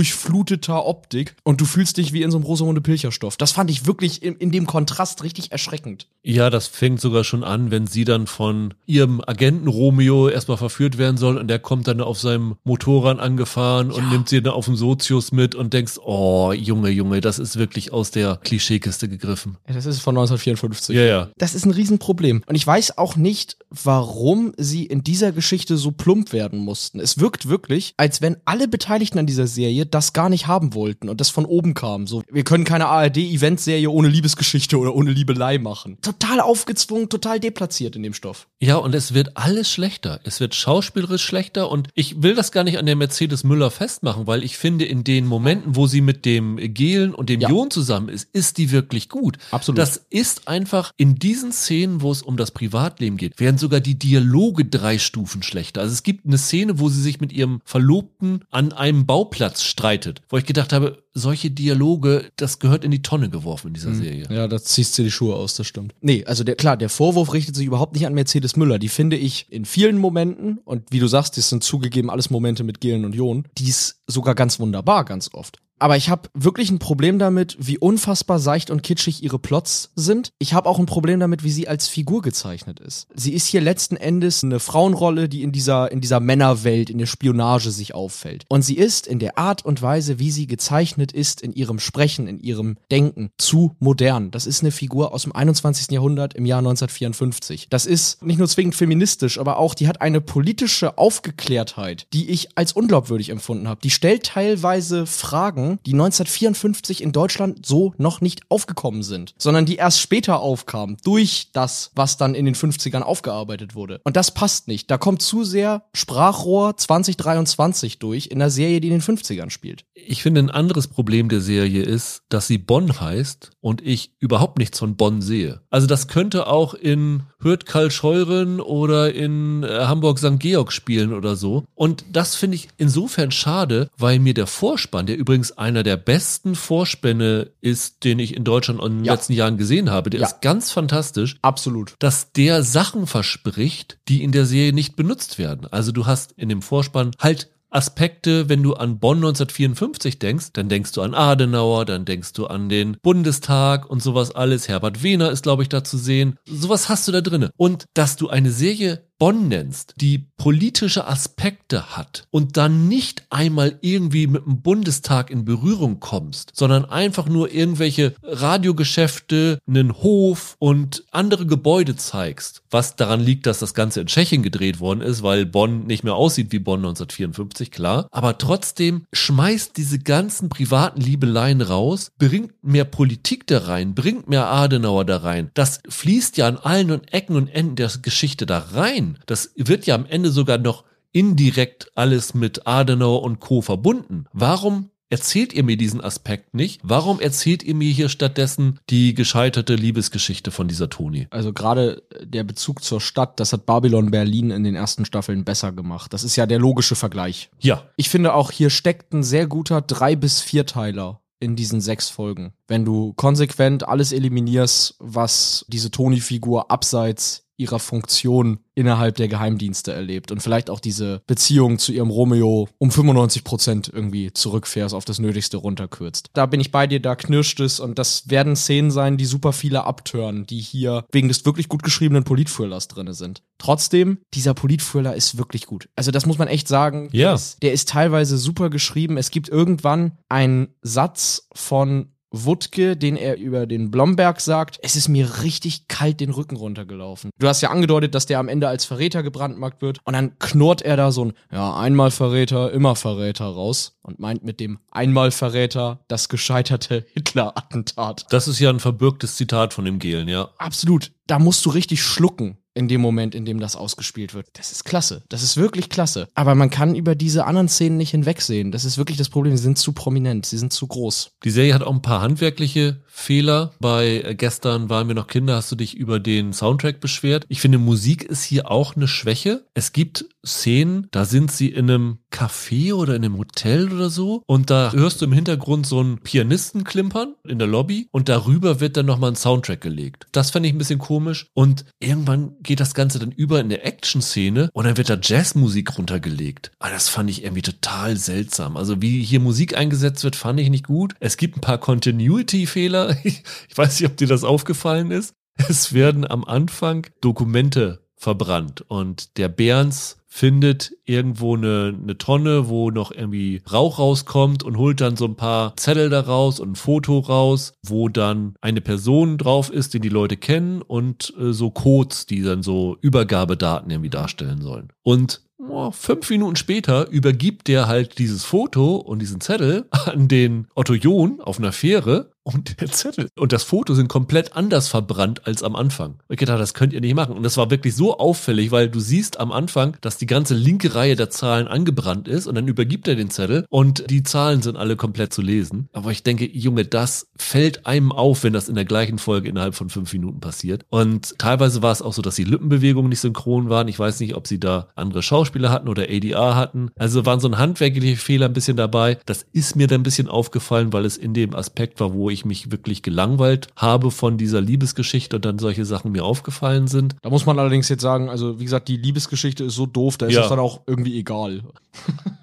S2: monddurchfluteter Optik und du fühlst dich wie in so einem Rosamunde Pilcherstoff. Das fand ich wirklich in, in dem Kontrast richtig erschreckend.
S1: Ja, das fängt sogar schon an, wenn sie dann von ihrem Agenten Romeo erstmal verführt werden soll und der kommt dann auf seinem Motorrad angefahren und nimmt sie dann auf dem Sozius mit und denkst, oh, Junge, Junge, das ist wirklich aus der Klischeekiste gegriffen.
S2: Ja, das ist von 1954.
S1: Ja, ja.
S2: Das ist ein Riesenproblem. Und ich weiß auch nicht, warum sie in dieser Geschichte so plump werden mussten. Es wirkt wirklich, als wenn alle Beteiligten an dieser Serie das gar nicht haben wollten und das von oben kam. So, wir können keine ARD-Eventserie ohne Liebesgeschichte oder ohne Liebelei machen. Total aufgezwungen, total deplatziert in dem Stoff.
S1: Ja, und es wird alles schlechter. Es wird schauspielerisch schlechter und ich will das gar nicht an der Mercedes Müller festmachen, weil ich finde, in den Momenten, wo sie mit dem Gelen und dem
S2: Ja.
S1: Jon zusammen ist, ist die wirklich gut.
S2: Absolut.
S1: Das ist einfach in diesen Szenen, wo es um das Privatleben geht, werden sogar die Dialoge drei Stufen schlechter. Also es gibt eine Szene, wo sie sich mit ihrem Verlobten an einem Bauplatz streitet, wo ich gedacht habe, solche Dialoge, das gehört in die Tonne geworfen in dieser Serie.
S2: Ja, da ziehst du die Schuhe aus, das stimmt. Nee, also der, klar, der Vorwurf richtet sich überhaupt nicht an Mercedes Müller. Die finde ich in vielen Momenten, und wie du sagst, das sind zugegeben alles Momente mit Gelen und Ionen, die ist sogar ganz wunderbar, ganz oft. Aber ich habe wirklich ein Problem damit, wie unfassbar seicht und kitschig ihre Plots sind. Ich habe auch ein Problem damit, wie sie als Figur gezeichnet ist. Sie ist hier letzten Endes eine Frauenrolle, die in dieser, in dieser Männerwelt, in der Spionage sich auffällt. Und sie ist in der Art und Weise, wie sie gezeichnet ist, in ihrem Sprechen, in ihrem Denken, zu modern. Das ist eine Figur aus dem 21. Jahrhundert im Jahr 1954. Das ist nicht nur zwingend feministisch, aber auch, die hat eine politische Aufgeklärtheit, die ich als unglaubwürdig empfunden habe. Die stellt teilweise Fragen, die 1954 in Deutschland so noch nicht aufgekommen sind, sondern die erst später aufkamen durch das, was dann in den 50ern aufgearbeitet wurde. Und das passt nicht. Da kommt zu sehr Sprachrohr 2023 durch in der Serie, die in den 50ern spielt.
S1: Ich finde, ein anderes Problem der Serie ist, dass sie Bonn heißt und ich überhaupt nichts von Bonn sehe. Also das könnte auch in Hürth Karl Scheuren oder in äh, Hamburg St. Georg spielen oder so. Und das finde ich insofern schade, weil mir der Vorspann, der übrigens einer der besten Vorspänne ist, den ich in Deutschland in den
S2: Ja.
S1: letzten Jahren gesehen habe, der
S2: Ja.
S1: ist ganz fantastisch,
S2: Absolut.
S1: dass der Sachen verspricht, die in der Serie nicht benutzt werden. Also du hast in dem Vorspann halt Aspekte, wenn du an Bonn 1954 denkst, dann denkst du an Adenauer, dann denkst du an den Bundestag und sowas alles. Herbert Wehner ist, glaube ich, da zu sehen. Sowas hast du da drinne. Und dass du eine Serie Bonn nennst, die politische Aspekte hat und dann nicht einmal irgendwie mit dem Bundestag in Berührung kommst, sondern einfach nur irgendwelche Radiogeschäfte, einen Hof und andere Gebäude zeigst, was daran liegt, dass das Ganze in Tschechien gedreht worden ist, weil Bonn nicht mehr aussieht wie Bonn 1954, klar. Aber trotzdem schmeißt diese ganzen privaten Liebeleien raus, bringt mehr Politik da rein, bringt mehr Adenauer da rein. Das fließt ja an allen und Ecken und Enden der Geschichte da rein. Das wird ja am Ende sogar noch indirekt alles mit Adenauer und Co. verbunden. Warum erzählt ihr mir diesen Aspekt nicht? Warum erzählt ihr mir hier stattdessen die gescheiterte Liebesgeschichte von dieser Toni?
S2: Also gerade der Bezug zur Stadt, das hat Babylon Berlin in den ersten Staffeln besser gemacht. Das ist ja der logische Vergleich.
S1: Ja,
S2: Ich finde auch, hier steckt ein sehr guter drei bis vierteiler in diesen sechs Folgen. Wenn du konsequent alles eliminierst, was diese Toni-Figur abseits ihrer Funktion innerhalb der Geheimdienste erlebt und vielleicht auch diese Beziehung zu ihrem Romeo um 95 Prozent irgendwie zurückfährst, auf das Nötigste runterkürzt. Da bin ich bei dir, da knirscht es und das werden Szenen sein, die super viele abtören, die hier wegen des wirklich gut geschriebenen Politthrillers drinne sind. Trotzdem, dieser Politthriller ist wirklich gut. Also das muss man echt sagen.
S1: Ja.
S2: Ist, der ist teilweise super geschrieben. Es gibt irgendwann einen Satz von Wutke, den er über den Blomberg sagt, es ist mir richtig kalt den Rücken runtergelaufen. Du hast ja angedeutet, dass der am Ende als Verräter gebrandmarkt wird und dann knurrt er da so ein, ja, einmal Verräter, immer Verräter raus und meint mit dem einmal Verräter das gescheiterte Hitler-Attentat.
S1: das ist ja ein verbürgtes Zitat von dem Gehlen, ja.
S2: Absolut. Da musst du richtig schlucken in dem Moment, in dem das ausgespielt wird. Das ist klasse. Das ist wirklich klasse. Aber man kann über diese anderen Szenen nicht hinwegsehen. Das ist wirklich das Problem. Sie sind zu prominent. Sie sind zu groß.
S1: Die Serie hat auch ein paar handwerkliche Fehler. Bei äh, gestern waren wir noch Kinder, hast du dich über den Soundtrack beschwert. Ich finde, Musik ist hier auch eine Schwäche. Es gibt Szenen, da sind sie in einem Café oder in einem Hotel oder so und da hörst du im Hintergrund so einen Pianisten klimpern in der Lobby und darüber wird dann nochmal ein Soundtrack gelegt. Das fand ich ein bisschen komisch und irgendwann geht das Ganze dann über in eine Action-Szene und dann wird da Jazzmusik runtergelegt. Aber das fand ich irgendwie total seltsam. Also wie hier Musik eingesetzt wird, fand ich nicht gut. Es gibt ein paar Continuity-Fehler. Ich weiß nicht, ob dir das aufgefallen ist. Es werden am Anfang Dokumente verbrannt und der Berns findet irgendwo eine, eine Tonne, wo noch irgendwie Rauch rauskommt und holt dann so ein paar Zettel daraus und ein Foto raus, wo dann eine Person drauf ist, den die Leute kennen und äh, so Codes, die dann so Übergabedaten irgendwie darstellen sollen. Und oh, fünf Minuten später übergibt der halt dieses Foto und diesen Zettel an den Otto John auf einer Fähre und der Zettel und das Foto sind komplett anders verbrannt als am Anfang. Ich gedacht, das könnt ihr nicht machen. Und das war wirklich so auffällig, weil du siehst am Anfang, dass die ganze linke Reihe der Zahlen angebrannt ist und dann übergibt er den Zettel und die Zahlen sind alle komplett zu lesen. Aber ich denke, Junge, das fällt einem auf, wenn das in der gleichen Folge innerhalb von fünf Minuten passiert. Und teilweise war es auch so, dass die Lippenbewegungen nicht synchron waren. Ich weiß nicht, ob sie da andere Schauspieler hatten oder ADR hatten. Also waren so ein handwerkliche Fehler ein bisschen dabei. Das ist mir dann ein bisschen aufgefallen, weil es in dem Aspekt war, wo ich ich mich wirklich gelangweilt habe von dieser Liebesgeschichte und dann solche Sachen mir aufgefallen sind.
S2: Da muss man allerdings jetzt sagen, also wie gesagt, die Liebesgeschichte ist so doof, da ist
S1: Ja.
S2: es dann auch irgendwie egal.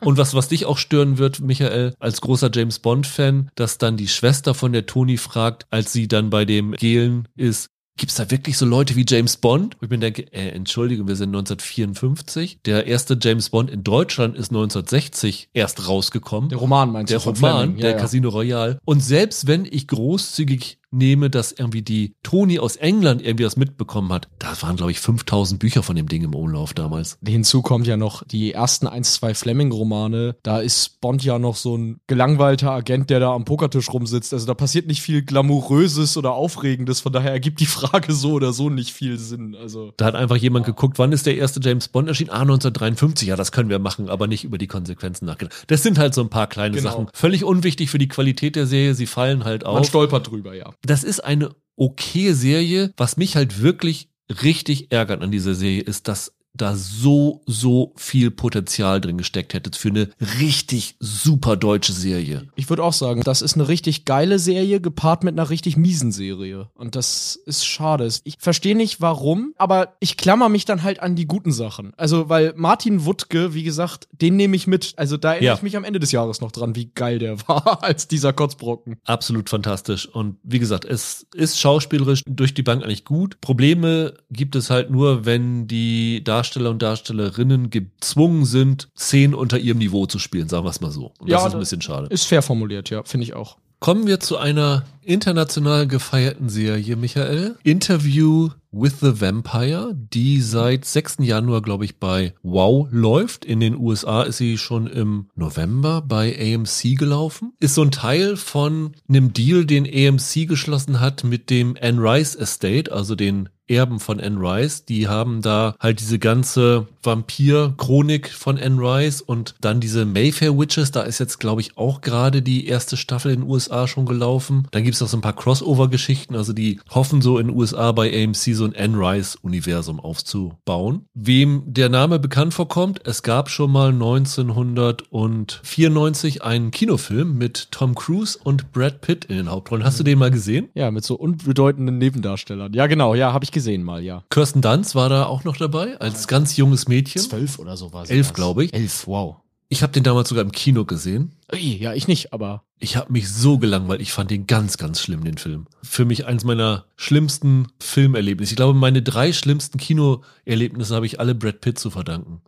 S1: Und was, was dich auch stören wird, Michael, als großer James Bond-Fan, dass dann die Schwester von der Toni fragt, als sie dann bei dem Gelen ist, Gibt's da wirklich so Leute wie James Bond? Wo ich mir denke, äh, Entschuldigung, wir sind 1954. Der erste James Bond in Deutschland ist 1960 erst rausgekommen.
S2: Der Roman meinst
S1: Der
S2: du? von
S1: Roman,
S2: Fleming?
S1: der
S2: ja, ja.
S1: Casino Royale. Und selbst wenn ich großzügig nehme, dass irgendwie die Toni aus England irgendwie das mitbekommen hat, da waren, glaube ich, 5000 Bücher von dem Ding im Umlauf damals.
S2: Hinzu kommt ja noch die ersten ein, zwei Fleming-Romane. Da ist Bond ja noch so ein gelangweilter Agent, der da am Pokertisch rumsitzt. Also da passiert nicht viel Glamouröses oder Aufregendes. Von daher ergibt die Frage so oder so nicht viel Sinn. Also
S1: Da hat einfach jemand geguckt, wann ist der erste James Bond erschienen? Ah, 1953. Ja, das können wir machen, aber nicht über die Konsequenzen nachgedacht. Das sind halt so ein paar kleine
S2: Genau.
S1: Sachen. Völlig unwichtig für die Qualität der Serie. Sie fallen halt
S2: man
S1: auf.
S2: stolpert drüber, ja.
S1: Das ist eine okay Serie. Was mich halt wirklich richtig ärgert an dieser Serie ist, dass da so, so viel Potenzial drin gesteckt hätte für eine richtig super deutsche Serie.
S2: Ich würde auch sagen, das ist eine richtig geile Serie gepaart mit einer richtig miesen Serie. Und das ist schade. Ich verstehe nicht warum, aber ich klammer mich dann halt an die guten Sachen. Also, weil Martin Wuttke, wie gesagt, den nehme ich mit. Also, da erinnere
S1: Ja.
S2: ich mich am Ende des Jahres noch dran, wie geil der war als dieser Kotzbrocken.
S1: Absolut fantastisch. Und wie gesagt, es ist schauspielerisch durch die Bank eigentlich gut. Probleme gibt es halt nur, wenn die Darsteller und Darstellerinnen gezwungen sind, Szenen unter ihrem Niveau zu spielen, sagen wir es mal so. Und
S2: Ja,
S1: das ist ein bisschen schade.
S2: Ist fair formuliert, ja, finde ich auch.
S1: Kommen wir zu einer international gefeierten Serie, Michael. Interview with the Vampire, die seit 6. Januar, glaube ich, bei Wow läuft. In den USA ist sie schon im November bei AMC gelaufen. Ist so ein Teil von einem Deal, den AMC geschlossen hat mit dem Anne Rice Estate, also den Erben von Anne Rice. Die haben da halt diese ganze Vampir-Chronik von Anne Rice und dann diese Mayfair Witches. Da ist jetzt, glaube ich, auch gerade die erste Staffel in den USA schon gelaufen. Dann gibt's noch so ein paar Crossover-Geschichten. Also die hoffen so in den USA bei AMC so ein Anne Rice-Universum aufzubauen. Wem der Name bekannt vorkommt, es gab schon mal 1994 einen Kinofilm mit Tom Cruise und Brad Pitt in den Hauptrollen. Hast du den mal gesehen?
S2: Ja, mit so unbedeutenden Nebendarstellern. Ja, genau, ja, habe ich gesehen mal, ja.
S1: Kirsten Dunst war da auch noch dabei, als ganz junges Mädchen.
S2: Zwölf oder so war sie.
S1: Elf, glaube ich.
S2: Elf, wow.
S1: Ich habe den damals sogar im Kino gesehen.
S2: Ui, ja, ich nicht, aber
S1: Ich habe mich so gelangweilt. Ich fand den ganz, ganz schlimm, den Film. Für mich eins meiner schlimmsten Filmerlebnisse. Ich glaube, meine drei schlimmsten Kinoerlebnisse habe ich alle Brad Pitt zu verdanken.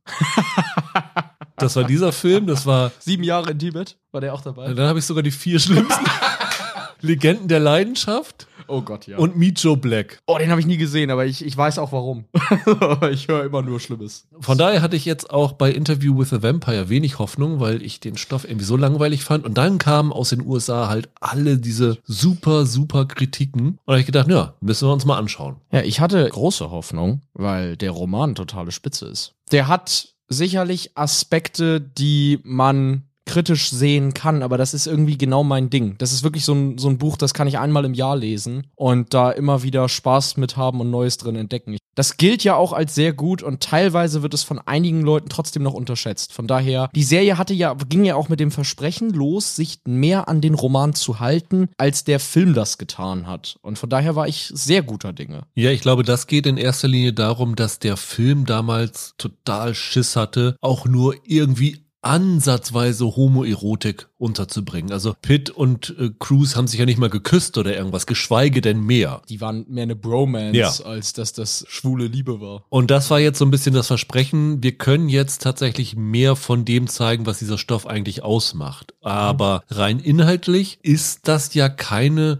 S1: das war dieser Film, das war,
S2: sieben Jahre in Tibet, war der auch dabei?
S1: dann habe ich sogar die vier schlimmsten Legenden der Leidenschaft
S2: Oh Gott, ja.
S1: und Meet Joe Black.
S2: oh, den habe ich nie gesehen, aber ich, ich weiß auch warum. ich höre immer nur Schlimmes.
S1: Von daher hatte ich jetzt auch bei Interview with a Vampire wenig Hoffnung, weil ich den Stoff irgendwie so langweilig fand. Und dann kamen aus den USA halt alle diese super, super Kritiken. Und da habe ich gedacht, ja, müssen wir uns mal anschauen.
S2: Ja, ich hatte große Hoffnung, weil der Roman totale Spitze ist. Der hat sicherlich Aspekte, die man kritisch sehen kann, aber das ist irgendwie genau mein Ding. Das ist wirklich so ein, so ein Buch, das kann ich einmal im Jahr lesen und da immer wieder Spaß mit haben und Neues drin entdecken. Das gilt ja auch als sehr gut und teilweise wird es von einigen Leuten trotzdem noch unterschätzt. Von daher, die Serie hatte ja, ging ja auch mit dem Versprechen los, sich mehr an den Roman zu halten, als der Film das getan hat. Und von daher war ich sehr guter Dinge.
S1: Ja, ich glaube, das geht in erster Linie darum, dass der Film damals total Schiss hatte, auch nur irgendwie ansatzweise Homoerotik unterzubringen. Also Pitt und äh, Cruise haben sich ja nicht mal geküsst oder irgendwas, geschweige denn mehr.
S2: Die waren mehr eine Bromance,
S1: Ja.
S2: als dass das schwule Liebe war.
S1: Und das war jetzt so ein bisschen das Versprechen, wir können jetzt tatsächlich mehr von dem zeigen, was dieser Stoff eigentlich ausmacht. Aber rein inhaltlich ist das ja keine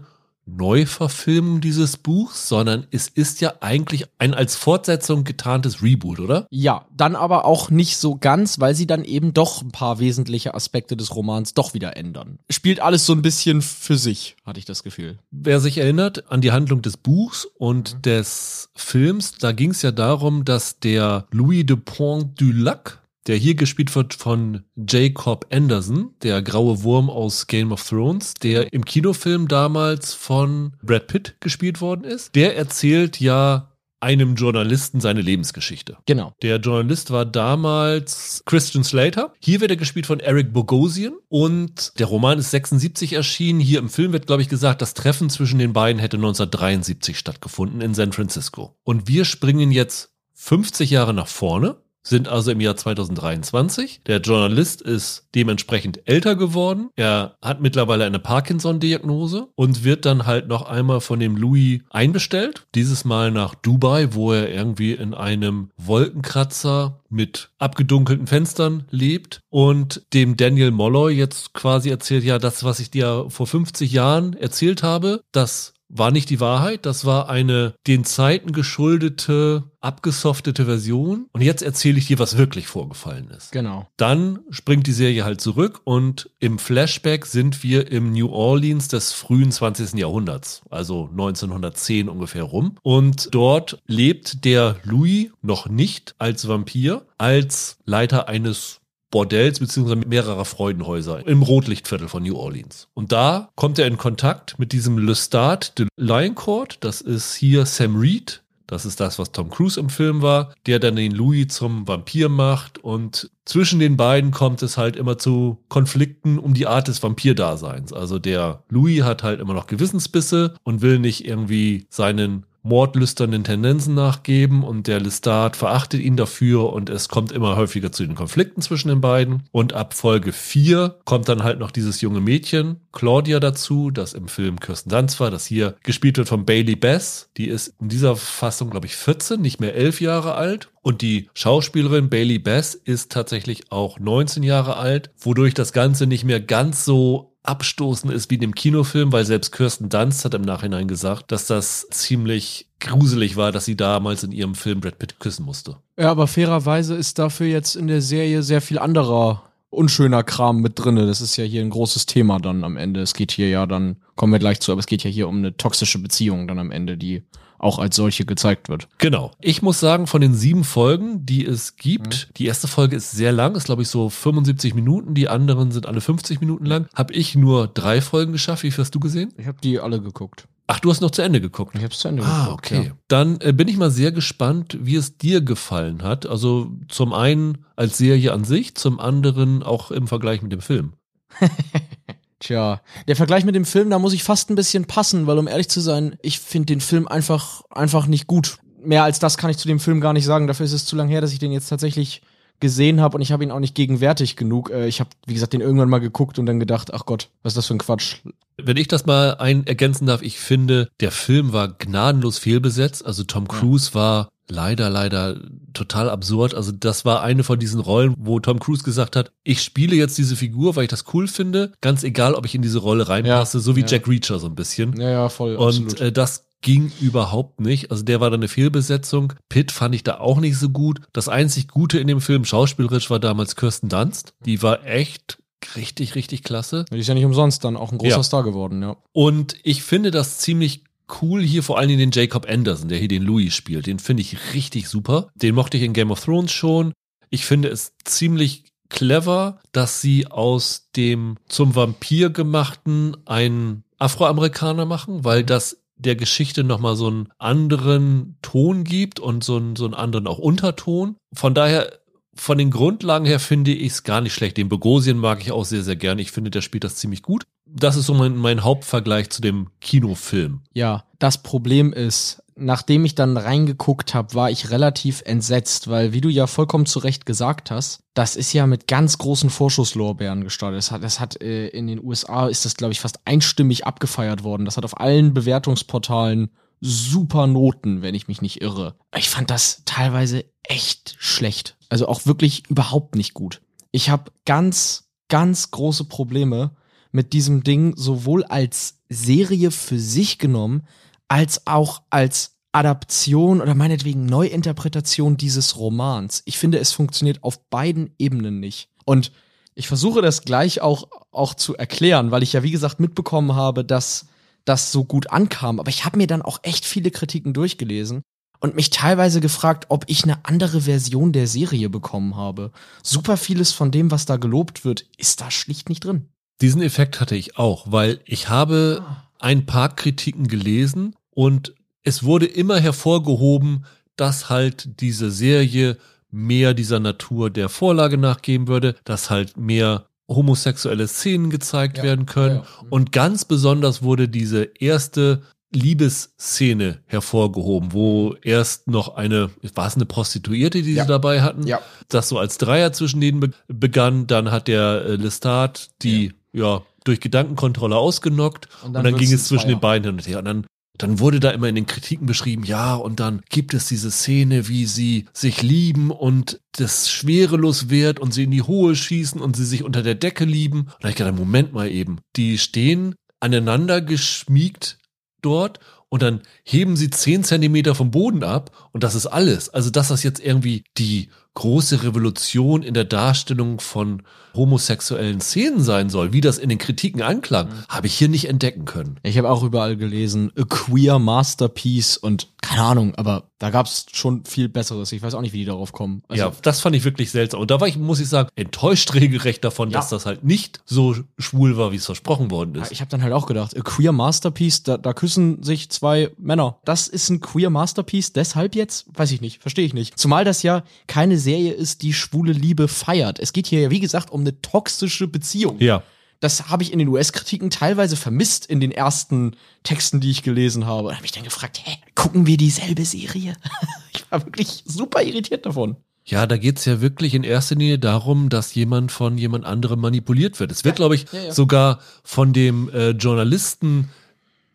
S1: Neuverfilmung dieses Buchs, sondern es ist ja eigentlich ein als Fortsetzung getarntes Reboot, oder?
S2: Ja, dann aber auch nicht so ganz, weil sie dann eben doch ein paar wesentliche Aspekte des Romans doch wieder ändern. Spielt alles so ein bisschen für sich, hatte ich das Gefühl.
S1: Wer sich erinnert an die Handlung des Buchs und des Films, da ging es ja darum, dass der Louis de Pont du Lac, der hier gespielt wird von Jacob Anderson, der graue Wurm aus Game of Thrones, der im Kinofilm damals von Brad Pitt gespielt worden ist, der erzählt ja einem Journalisten seine Lebensgeschichte.
S2: Genau.
S1: Der Journalist war damals Christian Slater. Hier wird er gespielt von Eric Bogosian und der Roman ist 76 erschienen. Hier im Film wird, glaube ich, gesagt, das Treffen zwischen den beiden hätte 1973 stattgefunden in San Francisco. Und wir springen jetzt 50 Jahre nach vorne sind also im Jahr 2023. Der Journalist ist dementsprechend älter geworden. Er hat mittlerweile eine Parkinson-Diagnose und wird dann halt noch einmal von dem Louis einbestellt. Dieses Mal nach Dubai, wo er irgendwie in einem Wolkenkratzer mit abgedunkelten Fenstern lebt und dem Daniel Molloy jetzt quasi erzählt, ja, das, was ich dir vor 50 Jahren erzählt habe, das war nicht die Wahrheit. Das war eine den Zeiten geschuldete, abgesoftete Version. Und jetzt erzähle ich dir, was wirklich vorgefallen ist.
S2: Genau.
S1: Dann springt die Serie halt zurück und im Flashback sind wir im New Orleans des frühen 20. Jahrhunderts, also 1910 ungefähr rum. Und dort lebt der Louis noch nicht als Vampir, als Leiter eines Bordells beziehungsweise mehrerer Freudenhäuser im Rotlichtviertel von New Orleans. Und da kommt er in Kontakt mit diesem Lestat de Lioncourt. Das ist hier Sam Reed. Das ist das, was Tom Cruise im Film war, der dann den Louis zum Vampir macht. Und zwischen den beiden kommt es halt immer zu Konflikten um die Art des Vampirdaseins. Also der Louis hat halt immer noch Gewissensbisse und will nicht irgendwie seinen mordlüsternen Tendenzen nachgeben und der Lestat verachtet ihn dafür und es kommt immer häufiger zu den Konflikten zwischen den beiden. Und ab Folge 4 kommt dann halt noch dieses junge Mädchen, Claudia, dazu, das im Film Kirsten Dunst war, das hier gespielt wird von Bailey Bess. Die ist in dieser Fassung, glaube ich, 14, nicht mehr 11 Jahre alt. Und die Schauspielerin Bailey Bess ist tatsächlich auch 19 Jahre alt, wodurch das Ganze nicht mehr ganz so abstoßend ist wie in dem Kinofilm, weil selbst Kirsten Dunst hat im Nachhinein gesagt, dass das ziemlich gruselig war, dass sie damals in ihrem Film Brad Pitt küssen musste.
S2: Ja, aber fairerweise ist dafür jetzt in der Serie sehr viel anderer unschöner Kram mit drinne. Das ist ja hier ein großes Thema dann am Ende. Es geht hier ja dann, kommen wir gleich zu, aber es geht ja hier um eine toxische Beziehung dann am Ende, die auch als solche gezeigt wird.
S1: Genau. Ich muss sagen, von den sieben Folgen, die es gibt, mhm. die erste Folge ist sehr lang, ist glaube ich so 75 Minuten, die anderen sind alle 50 Minuten lang. Habe ich nur drei Folgen geschafft. Wie viel hast du gesehen?
S2: Ich habe die alle geguckt.
S1: Ach, du hast noch zu Ende geguckt.
S2: Ich habe zu Ende
S1: ah,
S2: geguckt.
S1: Ah, okay. Ja. Dann äh, bin ich mal sehr gespannt, wie es dir gefallen hat. Also zum einen als Serie an sich, zum anderen auch im Vergleich mit dem Film.
S2: Tja, der Vergleich mit dem Film, da muss ich fast ein bisschen passen, weil um ehrlich zu sein, ich finde den Film einfach, einfach nicht gut. Mehr als das kann ich zu dem Film gar nicht sagen. Dafür ist es zu lang her, dass ich den jetzt tatsächlich gesehen habe und ich habe ihn auch nicht gegenwärtig genug. Äh, ich habe, wie gesagt, den irgendwann mal geguckt und dann gedacht, ach Gott, was ist das für ein Quatsch.
S1: Wenn ich das mal ein ergänzen darf, ich finde, der Film war gnadenlos fehlbesetzt. Also Tom Cruise war leider, leider total absurd. Also das war eine von diesen Rollen, wo Tom Cruise gesagt hat, ich spiele jetzt diese Figur, weil ich das cool finde, ganz egal, ob ich in diese Rolle reinpasse, ja, so wie ja. Jack Reacher so ein bisschen.
S2: Ja, ja, voll.
S1: Und äh, das ging überhaupt nicht. Also der war dann eine Fehlbesetzung. Pitt fand ich da auch nicht so gut. Das einzig Gute in dem Film schauspielerisch war damals Kirsten Dunst. Die war echt richtig, richtig klasse.
S2: Die ist ja nicht umsonst dann auch ein großer ja. Star geworden, ja.
S1: Und ich finde das ziemlich cool hier vor allen Dingen den Jacob Anderson, der hier den Louis spielt. Den finde ich richtig super. Den mochte ich in Game of Thrones schon. Ich finde es ziemlich clever, dass sie aus dem zum Vampir gemachten einen Afroamerikaner machen, weil das der Geschichte nochmal so einen anderen Ton gibt und so einen, so einen anderen auch Unterton. Von daher von den Grundlagen her finde ich es gar nicht schlecht. Den Bogosien mag ich auch sehr, sehr gerne. Ich finde, der spielt das ziemlich gut. Das ist so mein, mein Hauptvergleich zu dem Kinofilm.
S2: Ja, das Problem ist, nachdem ich dann reingeguckt habe, war ich relativ entsetzt, weil, wie du ja vollkommen zu Recht gesagt hast, das ist ja mit ganz großen Vorschusslorbeeren gestartet. Das hat, das hat äh, in den USA ist das, glaube ich, fast einstimmig abgefeiert worden. Das hat auf allen Bewertungsportalen super Noten, wenn ich mich nicht irre. Ich fand das teilweise echt schlecht. Also auch wirklich überhaupt nicht gut. Ich habe ganz, ganz große Probleme mit diesem Ding sowohl als Serie für sich genommen, als auch als Adaption oder meinetwegen Neuinterpretation dieses Romans. Ich finde, es funktioniert auf beiden Ebenen nicht. Und ich versuche das gleich auch, auch zu erklären, weil ich ja, wie gesagt, mitbekommen habe, dass das so gut ankam. Aber ich habe mir dann auch echt viele Kritiken durchgelesen und mich teilweise gefragt, ob ich eine andere Version der Serie bekommen habe. Super vieles von dem, was da gelobt wird, ist da schlicht nicht drin.
S1: Diesen Effekt hatte ich auch, weil ich habe ein paar Kritiken gelesen und es wurde immer hervorgehoben, dass halt diese Serie mehr dieser Natur der Vorlage nachgeben würde, dass halt mehr homosexuelle Szenen gezeigt
S2: Ja,
S1: werden können.
S2: ja, ja.
S1: Und ganz besonders wurde diese erste Liebesszene hervorgehoben, wo erst noch eine, war es eine Prostituierte, die sie dabei hatten,
S2: Ja.
S1: das so als Dreier zwischen denen be begann. Dann hat der äh, Lestat die, ja. durch Gedankenkontrolle ausgenockt
S2: Und
S1: und
S2: dann
S1: dann,
S2: wird's
S1: ging es zwischen
S2: Zweier.
S1: den beiden hin und her. Und dann, dann wurde da immer in den Kritiken beschrieben, ja, und dann gibt es diese Szene, wie sie sich lieben und das schwerelos wird und sie in die Hohe schießen und sie sich unter der Decke lieben. Und da hab ich gedacht, Moment mal eben, die stehen aneinander geschmiegt dort und dann heben sie zehn Zentimeter vom Boden ab und das ist alles. Also, dass das jetzt irgendwie die große Revolution in der Darstellung von homosexuellen Szenen sein soll, wie das in den Kritiken anklang,
S2: Mhm.
S1: habe ich hier nicht entdecken können.
S2: Ich habe auch überall gelesen, a queer masterpiece und keine Ahnung, aber da gab es schon viel Besseres. Ich weiß auch nicht, wie die darauf kommen. Also,
S1: ja, das fand ich wirklich seltsam. Und da war ich, muss ich sagen, enttäuscht regelrecht davon,
S2: Ja.
S1: dass das halt nicht so schwul war, wie es versprochen worden
S2: Ja,
S1: ist.
S2: Ich habe dann halt auch gedacht, a queer masterpiece, da, da küssen sich zwei Männer. Das ist ein queer masterpiece, deshalb jetzt? Weiß ich nicht, verstehe ich nicht. Zumal das ja keine Serie ist, die schwule Liebe feiert. Es geht hier ja, wie gesagt, um eine toxische Beziehung.
S1: Ja.
S2: Das habe ich in den US-Kritiken teilweise vermisst in den ersten Texten, die ich gelesen habe. Und habe mich dann gefragt, hä, gucken wir dieselbe Serie? ich war wirklich super irritiert davon.
S1: Ja, da geht's ja wirklich in erster Linie darum, dass jemand von jemand anderem manipuliert wird. Es wird, glaube ich,
S2: ja, ja.
S1: sogar von dem äh, Journalisten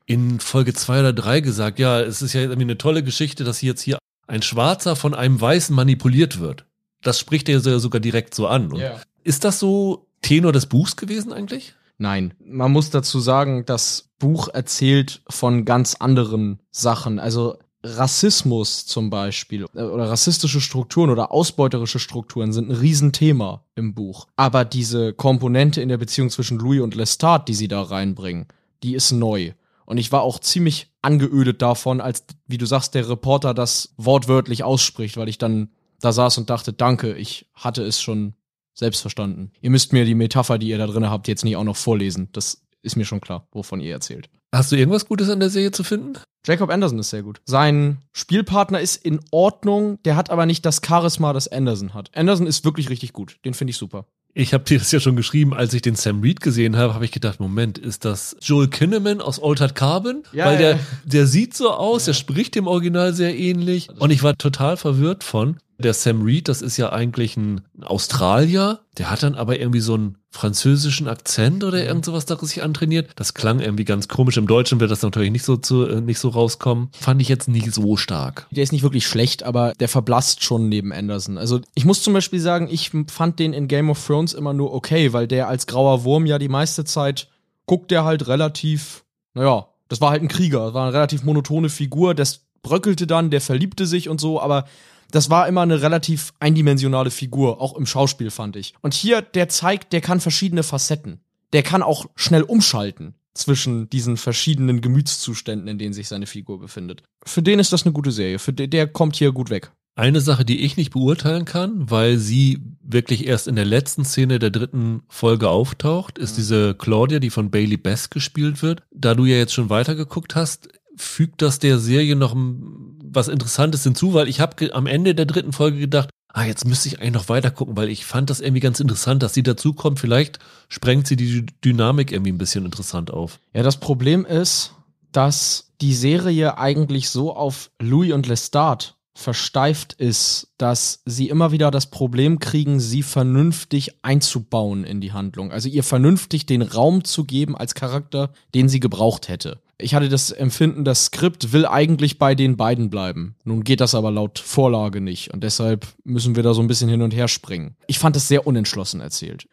S1: in Folge zwei oder drei gesagt, ja, es ist ja irgendwie eine tolle Geschichte, dass jetzt hier ein Schwarzer von einem Weißen manipuliert wird. Das spricht er so- sogar direkt so an. Und
S2: Ja.
S1: Ist das so Tenor des Buchs gewesen eigentlich?
S2: Nein, man muss dazu sagen, das Buch erzählt von ganz anderen Sachen. Also Rassismus zum Beispiel äh, oder rassistische Strukturen oder ausbeuterische Strukturen sind ein Riesenthema im Buch. Aber diese Komponente in der Beziehung zwischen Louis und Lestat, die sie da reinbringen, die ist neu. Und ich war auch ziemlich angeödet davon, als, wie du sagst, der Reporter das wortwörtlich ausspricht, weil ich dann da saß und dachte, danke, ich hatte es schon selbst verstanden. Ihr müsst mir die Metapher, die ihr da drin habt, jetzt nicht auch noch vorlesen. Das ist mir schon klar, wovon ihr erzählt.
S1: Hast du irgendwas Gutes an der Serie zu finden?
S2: Jacob Anderson ist sehr gut. Sein Spielpartner ist in Ordnung, der hat aber nicht das Charisma, das Anderson hat. Anderson ist wirklich richtig gut. Den finde ich super.
S1: Ich habe dir das ja schon geschrieben, als ich den Sam Reed gesehen habe, habe ich gedacht, Moment, ist das Joel Kinnaman aus Altered Carbon?
S2: Ja,
S1: Weil
S2: ja,
S1: der,
S2: ja.
S1: der sieht so aus, der spricht dem Original sehr ähnlich. Und ich war total verwirrt von. Der Sam Reed, das ist ja eigentlich ein Australier, der hat dann aber irgendwie so einen französischen Akzent oder irgend sowas da sich antrainiert. Das klang irgendwie ganz komisch. Im Deutschen wird das natürlich nicht so zu, äh, nicht so rauskommen. Fand ich jetzt nicht so stark.
S2: Der ist nicht wirklich schlecht, aber der verblasst schon neben Anderson. Also ich muss zum Beispiel sagen, ich fand den in Game of Thrones immer nur okay, weil der als grauer Wurm ja die meiste Zeit guckt der halt relativ, naja, das war halt ein Krieger, das war eine relativ monotone Figur, das bröckelte dann, der verliebte sich und so, aber das war immer eine relativ eindimensionale Figur, auch im Schauspiel fand ich. Und hier, der zeigt, der kann verschiedene Facetten. Der kann auch schnell umschalten zwischen diesen verschiedenen Gemütszuständen, in denen sich seine Figur befindet. Für den ist das eine gute Serie. Für den, der kommt hier gut weg.
S1: Eine Sache, die ich nicht beurteilen kann, weil sie wirklich erst in der letzten Szene der dritten Folge auftaucht, ist diese Claudia, die von Bailey Best gespielt wird. Da du ja jetzt schon weitergeguckt hast, fügt das der Serie noch ein- was Interessantes hinzu, weil ich habe am Ende der dritten Folge gedacht, ah, jetzt müsste ich eigentlich noch weiter gucken, weil ich fand das irgendwie ganz interessant, dass sie dazukommt. Vielleicht sprengt sie die Dynamik irgendwie ein bisschen interessant auf.
S2: Ja, das Problem ist, dass die Serie eigentlich so auf Louis und Lestat versteift ist, dass sie immer wieder das Problem kriegen, sie vernünftig einzubauen in die Handlung. Also ihr vernünftig den Raum zu geben als Charakter, den sie gebraucht hätte. Ich hatte das Empfinden, das Skript will eigentlich bei den beiden bleiben. Nun geht das aber laut Vorlage nicht und deshalb müssen wir da so ein bisschen hin und her springen. Ich fand es sehr unentschlossen erzählt.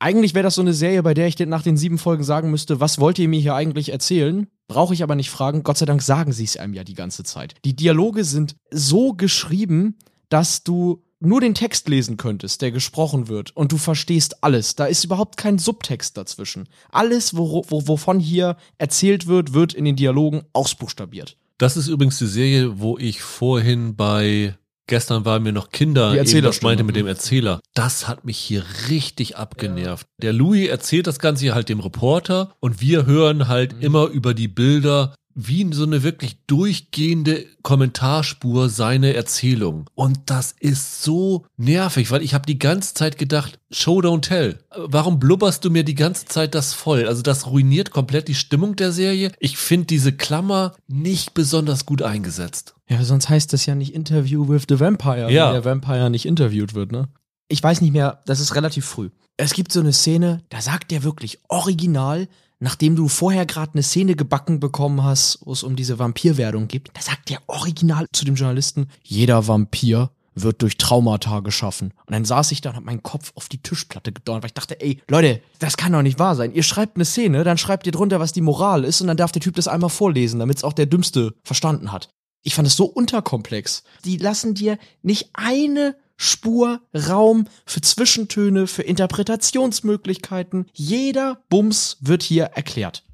S2: Eigentlich wäre das so eine Serie, bei der ich nach den sieben Folgen sagen müsste, was wollt ihr mir hier eigentlich erzählen? Brauche ich aber nicht fragen. Gott sei Dank sagen sie es einem ja die ganze Zeit. Die Dialoge sind so geschrieben, dass du nur den Text lesen könntest, der gesprochen wird, und du verstehst alles. Da ist überhaupt kein Subtext dazwischen. Alles, wo, wo, wovon hier erzählt wird, wird in den Dialogen ausbuchstabiert.
S1: Das ist übrigens die Serie, wo ich vorhin bei gestern waren mir noch Kinder, eben das meinte mit dem Erzähler. Das hat mich hier richtig abgenervt. Der Louis erzählt das Ganze hier halt dem Reporter und wir hören halt
S2: Mhm.
S1: immer über die Bilder, wie so eine wirklich durchgehende Kommentarspur seine Erzählung. Und das ist so nervig, weil ich habe die ganze Zeit gedacht, Show don't tell. Warum blubberst du mir die ganze Zeit das voll? Also das ruiniert komplett die Stimmung der Serie. Ich finde diese Klammer nicht besonders gut eingesetzt.
S2: Ja, sonst heißt das ja nicht Interview with the Vampire,
S1: Ja.
S2: wenn der Vampire nicht interviewt wird, ne? Ich weiß nicht mehr, das ist relativ früh. Es gibt so eine Szene, da sagt der wirklich original, nachdem du vorher gerade eine Szene gebacken bekommen hast, wo es um diese Vampirwerdung geht, da sagt der original zu dem Journalisten, jeder Vampir wird durch Traumata geschaffen. Und dann saß ich da und hab meinen Kopf auf die Tischplatte gedonnert, weil ich dachte, ey, Leute, das kann doch nicht wahr sein. Ihr schreibt eine Szene, dann schreibt ihr drunter, was die Moral ist, und dann darf der Typ das einmal vorlesen, damit es auch der Dümmste verstanden hat. Ich fand es so unterkomplex. Die lassen dir nicht eine Spur Raum für Zwischentöne, für Interpretationsmöglichkeiten. Jeder Bums wird hier erklärt.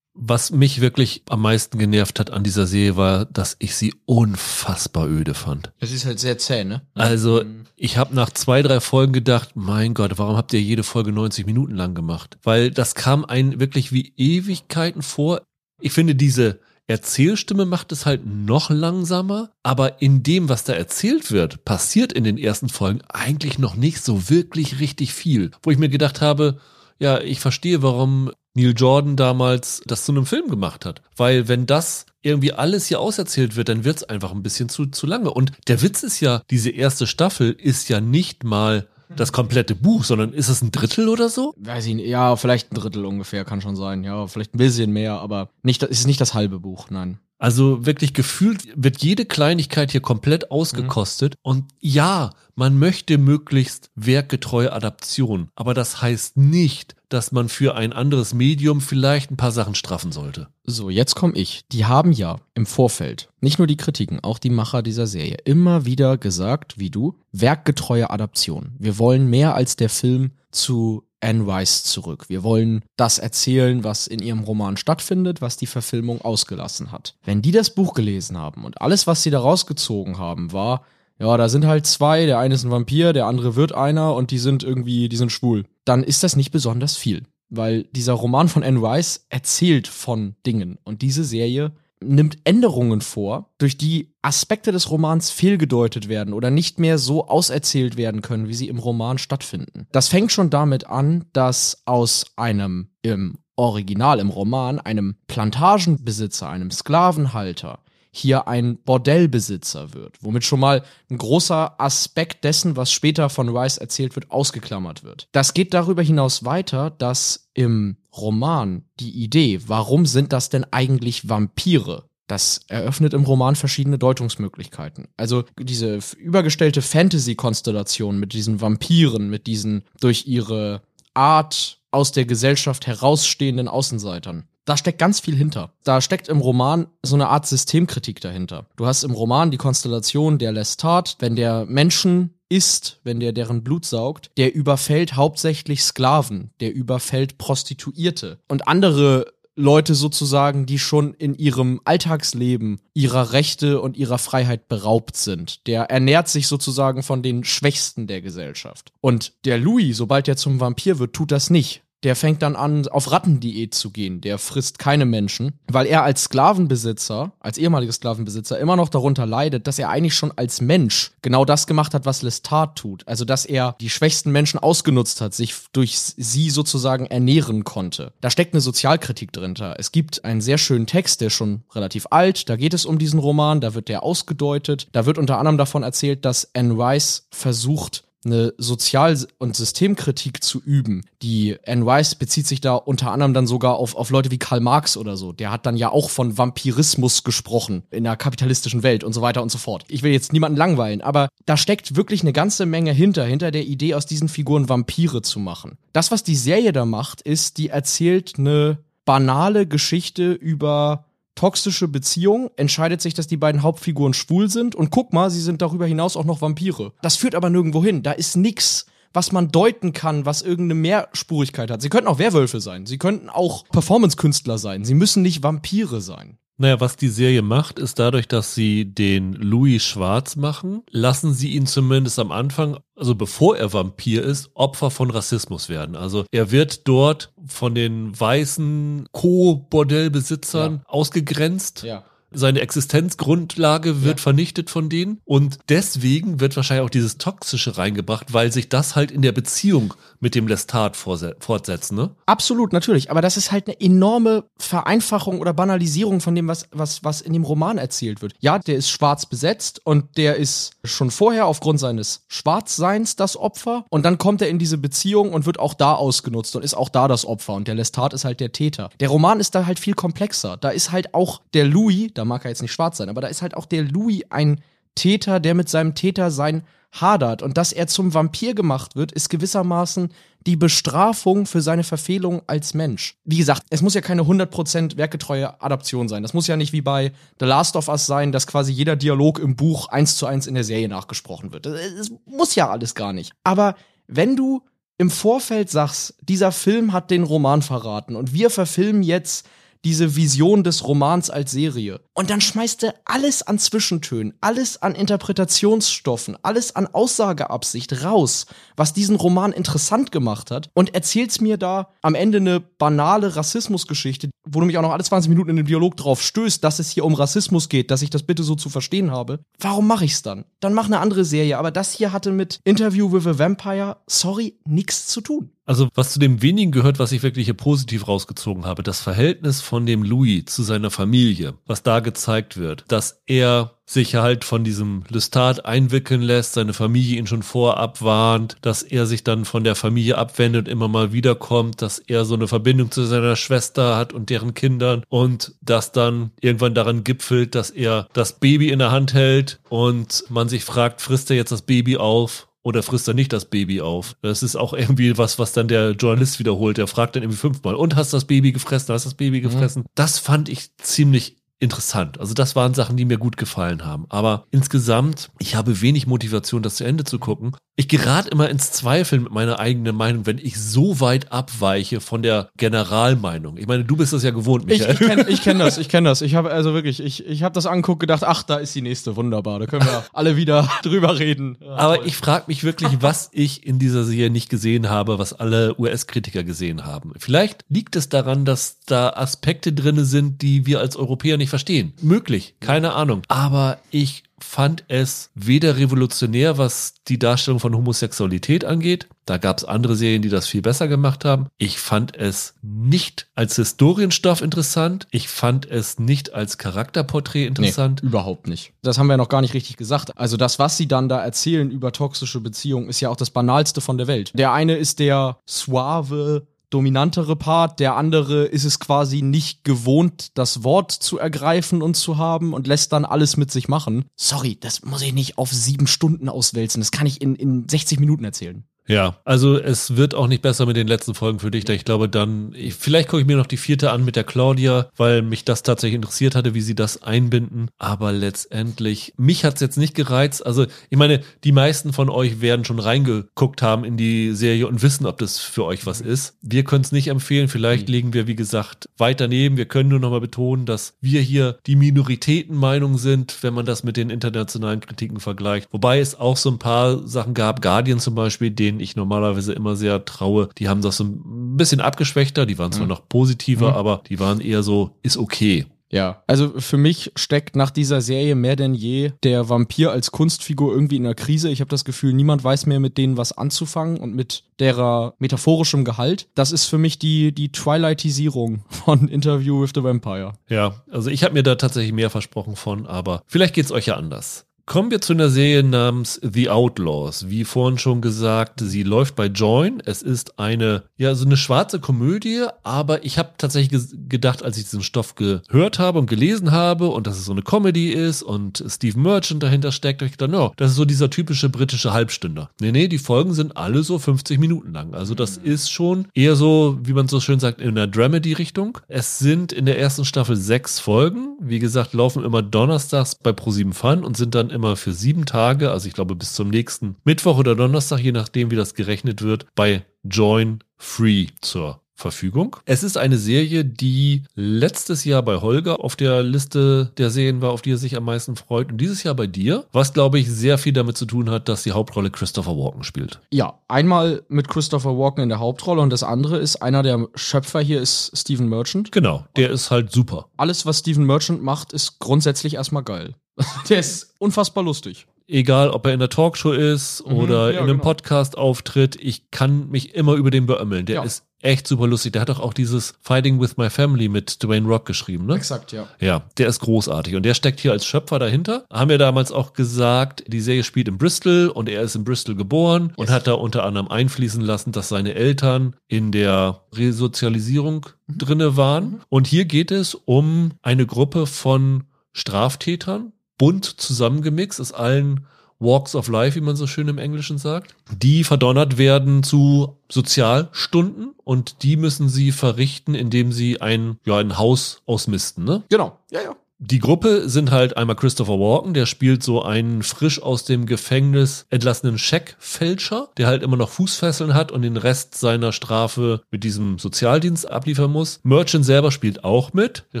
S1: Was mich wirklich am meisten genervt hat an dieser Serie war, dass ich sie unfassbar öde fand.
S2: Es ist halt sehr zäh, ne?
S1: Also ich habe nach zwei, drei Folgen gedacht, mein Gott, warum habt ihr jede Folge 90 Minuten lang gemacht? Weil das kam einen wirklich wie Ewigkeiten vor. Ich finde, diese Erzählstimme macht es halt noch langsamer, aber in dem, was da erzählt wird, passiert in den ersten Folgen eigentlich noch nicht so wirklich richtig viel. Wo ich mir gedacht habe, ja, ich verstehe, warum Neil Jordan damals das zu einem Film gemacht hat. Weil wenn das irgendwie alles hier auserzählt wird, dann wird's einfach ein bisschen zu, zu lange. Und der Witz ist ja, diese erste Staffel ist ja nicht mal das komplette Buch, sondern ist es ein Drittel oder so?
S2: Weiß ich nicht. Ja, vielleicht ein Drittel ungefähr, kann schon sein. Ja, vielleicht ein bisschen mehr, aber nicht, es ist nicht das halbe Buch, nein.
S1: Also wirklich gefühlt wird jede Kleinigkeit hier komplett ausgekostet. Und ja, man möchte möglichst werkgetreue Adaption. Aber das heißt nicht, dass man für ein anderes Medium vielleicht ein paar Sachen straffen sollte.
S2: So, jetzt komme ich. Die haben ja im Vorfeld, nicht nur die Kritiken, auch die Macher dieser Serie, immer wieder gesagt, wie du, werkgetreue Adaption. Wir wollen mehr als der Film zu Anne Rice zurück. Wir wollen das erzählen, was in ihrem Roman stattfindet, was die Verfilmung ausgelassen hat. Wenn die das Buch gelesen haben und alles, was sie da rausgezogen haben, war, ja, da sind halt zwei, der eine ist ein Vampir, der andere wird einer und die sind irgendwie, die sind schwul, dann ist das nicht besonders viel. Weil dieser Roman von Anne Rice erzählt von Dingen und diese Serie nimmt Änderungen vor, durch die Aspekte des Romans fehlgedeutet werden oder nicht mehr so auserzählt werden können, wie sie im Roman stattfinden. Das fängt schon damit an, dass aus einem im Original, im Roman, einem Plantagenbesitzer, einem Sklavenhalter, hier ein Bordellbesitzer wird, womit schon mal ein großer Aspekt dessen, was später von Rice erzählt wird, ausgeklammert wird. Das geht darüber hinaus weiter, dass im Roman die Idee, warum sind das denn eigentlich Vampire? Das eröffnet im Roman verschiedene Deutungsmöglichkeiten. Also diese übergestellte Fantasy-Konstellation mit diesen Vampiren, mit diesen durch ihre Art aus der Gesellschaft herausstehenden Außenseitern. Da steckt ganz viel hinter. Da steckt im Roman so eine Art Systemkritik dahinter. Du hast im Roman die Konstellation der Lestat, wenn der Menschen isst, wenn der deren Blut saugt, der überfällt hauptsächlich Sklaven, der überfällt Prostituierte und andere Leute sozusagen, die schon in ihrem Alltagsleben ihrer Rechte und ihrer Freiheit beraubt sind. Der ernährt sich sozusagen von den Schwächsten der Gesellschaft. Und der Louis, sobald er zum Vampir wird, tut das nicht. Der fängt dann an, auf Rattendiät zu gehen. Der frisst keine Menschen, weil er als Sklavenbesitzer, als ehemaliger Sklavenbesitzer, immer noch darunter leidet, dass er eigentlich schon als Mensch genau das gemacht hat, was Lestat tut. Also, dass er die schwächsten Menschen ausgenutzt hat, sich durch sie sozusagen ernähren konnte. Da steckt eine Sozialkritik drinter. Es gibt einen sehr schönen Text, der schon relativ alt. Da geht es um diesen Roman, da wird der ausgedeutet. Da wird unter anderem davon erzählt, dass Anne Rice versucht, eine Sozial- und Systemkritik zu üben. Die Anne Rice bezieht sich da unter anderem dann sogar auf, auf Leute wie Karl Marx oder so. Der hat dann ja auch von Vampirismus gesprochen in der kapitalistischen Welt und so weiter und so fort. Ich will jetzt niemanden langweilen, aber da steckt wirklich eine ganze Menge hinter, hinter der Idee, aus diesen Figuren Vampire zu machen. Das, was die Serie da macht, ist, die erzählt eine banale Geschichte über toxische Beziehung, entscheidet sich, dass die beiden Hauptfiguren schwul sind und guck mal, sie sind darüber hinaus auch noch Vampire. Das führt aber nirgendwo hin. Da ist nix, was man deuten kann, was irgendeine Mehrspurigkeit hat. Sie könnten auch Werwölfe sein. Sie könnten auch Performance-Künstler sein. Sie müssen nicht Vampire sein.
S1: Naja, was die Serie macht, ist dadurch, dass sie den Louis schwarz machen, lassen sie ihn zumindest am Anfang, also bevor er Vampir ist, Opfer von Rassismus werden. Also er wird dort von den weißen Co-Bordellbesitzern
S2: Ja.
S1: ausgegrenzt.
S2: Ja.
S1: Seine Existenzgrundlage wird
S2: Ja.
S1: vernichtet von denen. Und deswegen wird wahrscheinlich auch dieses Toxische reingebracht, weil sich das halt in der Beziehung mit dem Lestat fortsetzt, ne?
S2: Absolut, natürlich. Aber das ist halt eine enorme Vereinfachung oder Banalisierung von dem, was, was, was in dem Roman erzählt wird. Ja, der ist schwarz besetzt und der ist schon vorher aufgrund seines Schwarzseins das Opfer. Und dann kommt er in diese Beziehung und wird auch da ausgenutzt und ist auch da das Opfer. Und der Lestat ist halt der Täter. Der Roman ist da halt viel komplexer. Da ist halt auch der Louis, da mag er jetzt nicht schwarz sein, aber da ist halt auch der Louis ein Täter, der mit seinem Tätersein hadert. Und dass er zum Vampir gemacht wird, ist gewissermaßen die Bestrafung für seine Verfehlung als Mensch. Wie gesagt, es muss ja keine 100% werkgetreue Adaption sein. Das muss ja nicht wie bei The Last of Us sein, dass quasi jeder Dialog im Buch eins zu eins in der Serie nachgesprochen wird. Es muss ja alles gar nicht. Aber wenn du im Vorfeld sagst, dieser Film hat den Roman verraten und wir verfilmen jetzt diese Vision des Romans als Serie. Und dann schmeißt er alles an Zwischentönen, alles an Interpretationsstoffen, alles an Aussageabsicht raus, was diesen Roman interessant gemacht hat und erzählst mir da am Ende eine banale Rassismusgeschichte, wo du mich auch noch alle 20 Minuten in dem Dialog drauf stößt, dass es hier um Rassismus geht, dass ich das bitte so zu verstehen habe. Warum mache ich's dann? Dann mach eine andere Serie, aber das hier hatte mit Interview with a Vampire, sorry, nichts zu tun.
S1: Also was zu dem wenigen gehört, was ich wirklich hier positiv rausgezogen habe, das Verhältnis von dem Louis zu seiner Familie, was da gezeigt wird, dass er sich halt von diesem Lestat einwickeln lässt, seine Familie ihn schon vorab warnt, dass er sich dann von der Familie abwendet und immer mal wiederkommt, dass er so eine Verbindung zu seiner Schwester hat und deren Kindern und das dann irgendwann daran gipfelt, dass er das Baby in der Hand hält und man sich fragt, frisst er jetzt das Baby auf oder frisst er nicht das Baby auf? Das ist auch irgendwie was, was dann der Journalist wiederholt. Der fragt dann irgendwie fünfmal, und hast das Baby gefressen? Hast das Baby gefressen? Das fand ich ziemlich interessant. Also das waren Sachen, die mir gut gefallen haben. Aber insgesamt, ich habe wenig Motivation, das zu Ende zu gucken. Ich gerate immer ins Zweifeln mit meiner eigenen Meinung, wenn ich so weit abweiche von der Generalmeinung. Ich meine, du bist das ja gewohnt,
S2: Ich,
S1: Michael.
S2: ich kenne ich kenn das, ich kenne das. Ich habe also wirklich, ich, ich habe das angeguckt, gedacht, ach, da ist die nächste, wunderbar. Da können wir alle wieder drüber reden. Ja,
S1: Aber
S2: toll.
S1: ich frage mich wirklich, was ich in dieser Serie nicht gesehen habe, was alle US-Kritiker gesehen haben. Vielleicht liegt es daran, dass da Aspekte drinne sind, die wir als Europäer nicht verstehen. Möglich, keine Ahnung. Aber ich fand es weder revolutionär, was die Darstellung von Homosexualität angeht. Da gab es andere Serien, die das viel besser gemacht haben. Ich fand es nicht als Historienstoff interessant. Ich fand es nicht als Charakterporträt interessant.
S2: Nee, überhaupt nicht. Das haben wir noch gar nicht richtig gesagt. Also das, was sie dann da erzählen über toxische Beziehungen, ist ja auch das Banalste von der Welt. Der eine ist der suave, dominantere Part, der andere ist es quasi nicht gewohnt, das Wort zu ergreifen und zu haben und lässt dann alles mit sich machen. Sorry, das muss ich nicht auf sieben Stunden auswälzen. Das kann ich in, in 60 Minuten erzählen.
S1: Ja, also es wird auch nicht besser mit den letzten Folgen für dich. Da ich glaube dann, ich, vielleicht gucke ich mir noch die vierte an mit der Claudia, weil mich das tatsächlich interessiert hatte, wie sie das einbinden. Aber letztendlich, mich hat's jetzt nicht gereizt. Also ich meine, die meisten von euch werden schon reingeguckt haben in die Serie und wissen, ob das für euch was ist. Wir können es nicht empfehlen. Vielleicht liegen wir, wie gesagt, weit daneben. Wir können nur noch mal betonen, dass wir hier die Minoritätenmeinung sind, wenn man das mit den internationalen Kritiken vergleicht. Wobei es auch so ein paar Sachen gab, Guardian zum Beispiel, denen ich normalerweise immer sehr traue. Die haben das so ein bisschen abgeschwächter. Die waren zwar
S2: Mhm.
S1: noch positiver,
S2: Mhm.
S1: aber die waren eher so, ist okay.
S2: Ja, also für mich steckt nach dieser Serie mehr denn je der Vampir als Kunstfigur irgendwie in der Krise. Ich habe das Gefühl, niemand weiß mehr mit denen was anzufangen und mit derer metaphorischem Gehalt. Das ist für mich die, die Twilightisierung von Interview with the Vampire.
S1: Ja, also ich habe mir da tatsächlich mehr versprochen von, aber vielleicht geht's euch ja anders. Kommen wir zu einer Serie namens The Outlaws. Wie vorhin schon gesagt, sie läuft bei Join. Es ist eine, ja, so eine schwarze Komödie, aber ich habe tatsächlich gedacht, als ich diesen Stoff gehört habe und gelesen habe und dass es so eine Comedy ist und Steve Merchant dahinter steckt, habe ich gedacht, no, das ist so dieser typische britische Halbstünder. Nee, nee, die Folgen sind alle so 50 Minuten lang. Also das ist schon eher so, wie man so schön sagt, in der Dramedy-Richtung. Es sind in der ersten Staffel sechs Folgen. Wie gesagt, laufen immer donnerstags bei Pro7 Fun und sind dann immer für sieben Tage, also ich glaube bis zum nächsten Mittwoch oder Donnerstag, je nachdem wie das gerechnet wird, bei Join Free zur Verfügung. Es ist eine Serie, die letztes Jahr bei Holger auf der Liste der Serien war, auf die er sich am meisten freut. Und dieses Jahr bei dir, was glaube ich sehr viel damit zu tun hat, dass die Hauptrolle Christopher Walken spielt.
S2: Ja, einmal mit Christopher Walken in der Hauptrolle und das andere ist, einer der Schöpfer hier ist Stephen Merchant.
S1: Genau, der ist halt super.
S2: Alles, was Stephen Merchant macht, ist grundsätzlich erstmal geil. der ist unfassbar lustig
S1: egal ob er in der Talkshow ist mhm, oder ja, in einem genau. Podcast auftritt, ich kann mich immer über den beömmeln. Der ja. ist echt super lustig. Der hat doch auch dieses Fighting with My Family mit Dwayne Rock geschrieben, ne?
S2: Exakt, ja.
S1: Ja, der ist großartig und der steckt hier als Schöpfer dahinter. Haben wir damals auch gesagt, die Serie spielt in Bristol und er ist in Bristol geboren yes. und hat da unter anderem einfließen lassen, dass seine Eltern in der Resozialisierung mhm. drinne waren. Mhm. Und hier geht es um eine Gruppe von Straftätern, bunt zusammengemixt aus allen Walks of Life, wie man so schön im Englischen sagt, die verdonnert werden zu Sozialstunden und die müssen sie verrichten, indem sie ein, ja, ein Haus ausmisten, ne?
S2: Genau, ja, ja.
S1: Die Gruppe sind halt einmal Christopher Walken, der spielt so einen frisch aus dem Gefängnis entlassenen Scheckfälscher, der halt immer noch Fußfesseln hat und den Rest seiner Strafe mit diesem Sozialdienst abliefern muss. Merchant selber spielt auch mit. Der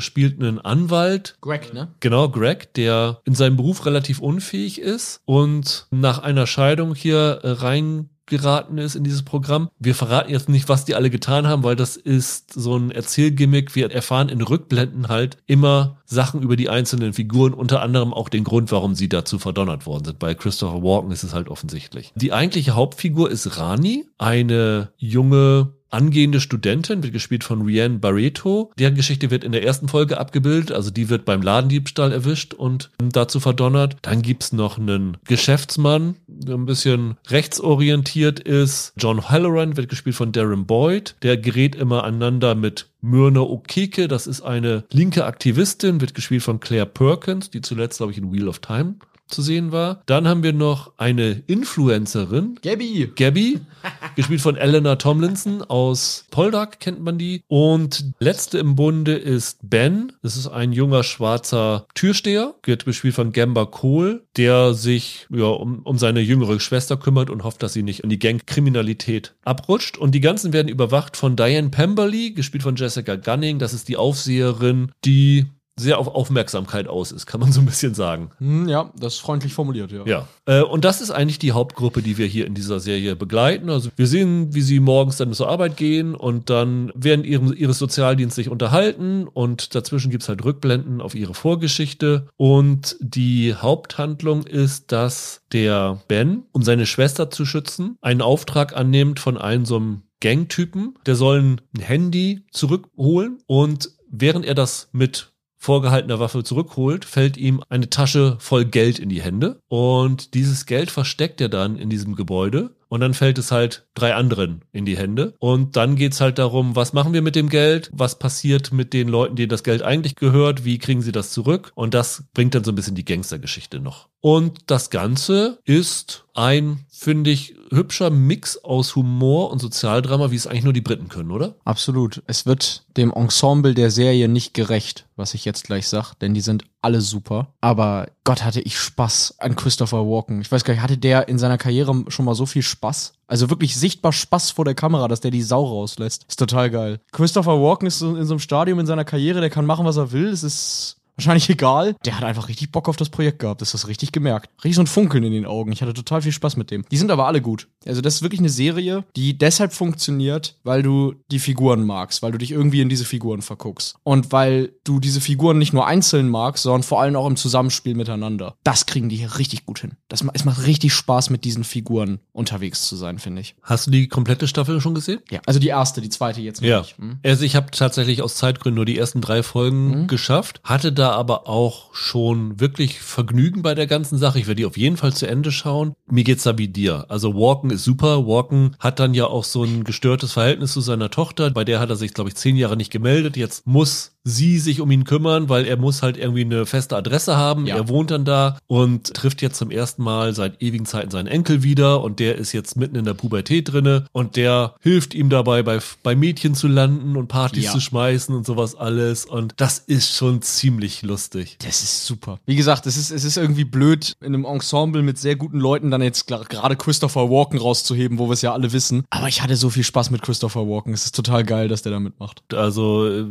S1: spielt einen Anwalt.
S2: Greg, ne?
S1: Genau, Greg, der in seinem Beruf relativ unfähig ist und nach einer Scheidung hier rein geraten ist in dieses Programm. Wir verraten jetzt nicht, was die alle getan haben, weil das ist so ein Erzählgimmick. Wir erfahren in Rückblenden halt immer Sachen über die einzelnen Figuren, unter anderem auch den Grund, warum sie dazu verdonnert worden sind. Bei Christopher Walken ist es halt offensichtlich. Die eigentliche Hauptfigur ist Rani, eine junge angehende Studentin, wird gespielt von Rianne Barreto. Deren Geschichte wird in der ersten Folge abgebildet, also die wird beim Ladendiebstahl erwischt und dazu verdonnert. Dann gibt's noch einen Geschäftsmann, der ein bisschen rechtsorientiert ist. John Halloran wird gespielt von Darren Boyd. Der gerät immer aneinander mit Myrna Okeke, das ist eine linke Aktivistin, wird gespielt von Claire Perkins, die zuletzt, glaube ich, in Wheel of Time zu sehen war. Dann haben wir noch eine Influencerin.
S2: Gabby.
S1: Gabby, gespielt von Eleanor Tomlinson aus Poldark, kennt man die. Und letzte im Bunde ist Ben. Das ist ein junger schwarzer Türsteher, wird gespielt von Gamba Cole, der sich ja, um, um seine jüngere Schwester kümmert und hofft, dass sie nicht in die Gangkriminalität abrutscht. Und die ganzen werden überwacht von Diane Pemberley, gespielt von Jessica Gunning. Das ist die Aufseherin, die sehr auf Aufmerksamkeit aus ist, kann man so ein bisschen sagen.
S2: Hm, ja, das ist freundlich formuliert, ja.
S1: Ja. Äh, und das ist eigentlich die Hauptgruppe, die wir hier in dieser Serie begleiten. Also wir sehen, wie sie morgens dann zur Arbeit gehen und dann während ihrem, ihres Sozialdienstes sich unterhalten und dazwischen gibt's halt Rückblenden auf ihre Vorgeschichte. Und die Haupthandlung ist, dass der Ben, um seine Schwester zu schützen, einen Auftrag annimmt von einem so einem Gangtypen, der soll ein Handy zurückholen und während er das mit vorgehaltener Waffe zurückholt, fällt ihm eine Tasche voll Geld in die Hände. Und dieses Geld versteckt er dann in diesem Gebäude. Und dann fällt es halt drei anderen in die Hände. Und dann geht's halt darum, was machen wir mit dem Geld? Was passiert mit den Leuten, denen das Geld eigentlich gehört? Wie kriegen sie das zurück? Und das bringt dann so ein bisschen die Gangstergeschichte noch. Und das Ganze ist ein, finde ich, hübscher Mix aus Humor und Sozialdrama, wie es eigentlich nur die Briten können, oder?
S2: Absolut. Es wird dem Ensemble der Serie nicht gerecht, was ich jetzt gleich sag, denn die sind alle super. Aber Gott, hatte ich Spaß an Christopher Walken. Ich weiß gar nicht, hatte der in seiner Karriere schon mal so viel Spaß? Also wirklich sichtbar Spaß vor der Kamera, dass der die Sau rauslässt. Ist total geil. Christopher Walken ist in so einem Stadium in seiner Karriere, der kann machen, was er will. Es ist wahrscheinlich egal. Der hat einfach richtig Bock auf das Projekt gehabt. Das ist das richtig gemerkt. Richtig so ein Funkeln in den Augen. Ich hatte total viel Spaß mit dem. Die sind aber alle gut. Also das ist wirklich eine Serie, die deshalb funktioniert, weil du die Figuren magst, weil du dich irgendwie in diese Figuren verguckst. Und weil du diese Figuren nicht nur einzeln magst, sondern vor allem auch im Zusammenspiel miteinander. Das kriegen die hier richtig gut hin. Das, es macht richtig Spaß, mit diesen Figuren unterwegs zu sein, finde ich.
S1: Hast du die komplette Staffel schon gesehen?
S2: Ja, also die erste, die zweite jetzt
S1: noch ja. nicht. Hm? Also ich habe tatsächlich aus Zeitgründen nur die ersten drei Folgen hm? geschafft. Hatte da aber auch schon wirklich Vergnügen bei der ganzen Sache. Ich werde die auf jeden Fall zu Ende schauen. Mir geht's da wie dir. Also Walken ist super. Walken hat dann ja auch so ein gestörtes Verhältnis zu seiner Tochter. Bei der hat er sich, glaube ich, zehn Jahre nicht gemeldet. Jetzt muss sie sich um ihn kümmern, weil er muss halt irgendwie eine feste Adresse haben.
S2: Ja.
S1: Er wohnt dann da und trifft jetzt zum ersten Mal seit ewigen Zeiten seinen Enkel wieder und der ist jetzt mitten in der Pubertät drinne und der hilft ihm dabei, bei, bei Mädchen zu landen und Partys
S2: Ja.
S1: zu schmeißen und sowas alles und das ist schon ziemlich lustig.
S2: Das ist super. Wie gesagt, es ist, es ist irgendwie blöd, in einem Ensemble mit sehr guten Leuten dann jetzt gerade Christopher Walken rauszuheben, wo wir es ja alle wissen. Aber ich hatte so viel Spaß mit Christopher Walken. Es ist total geil, dass der da mitmacht.
S1: Also äh,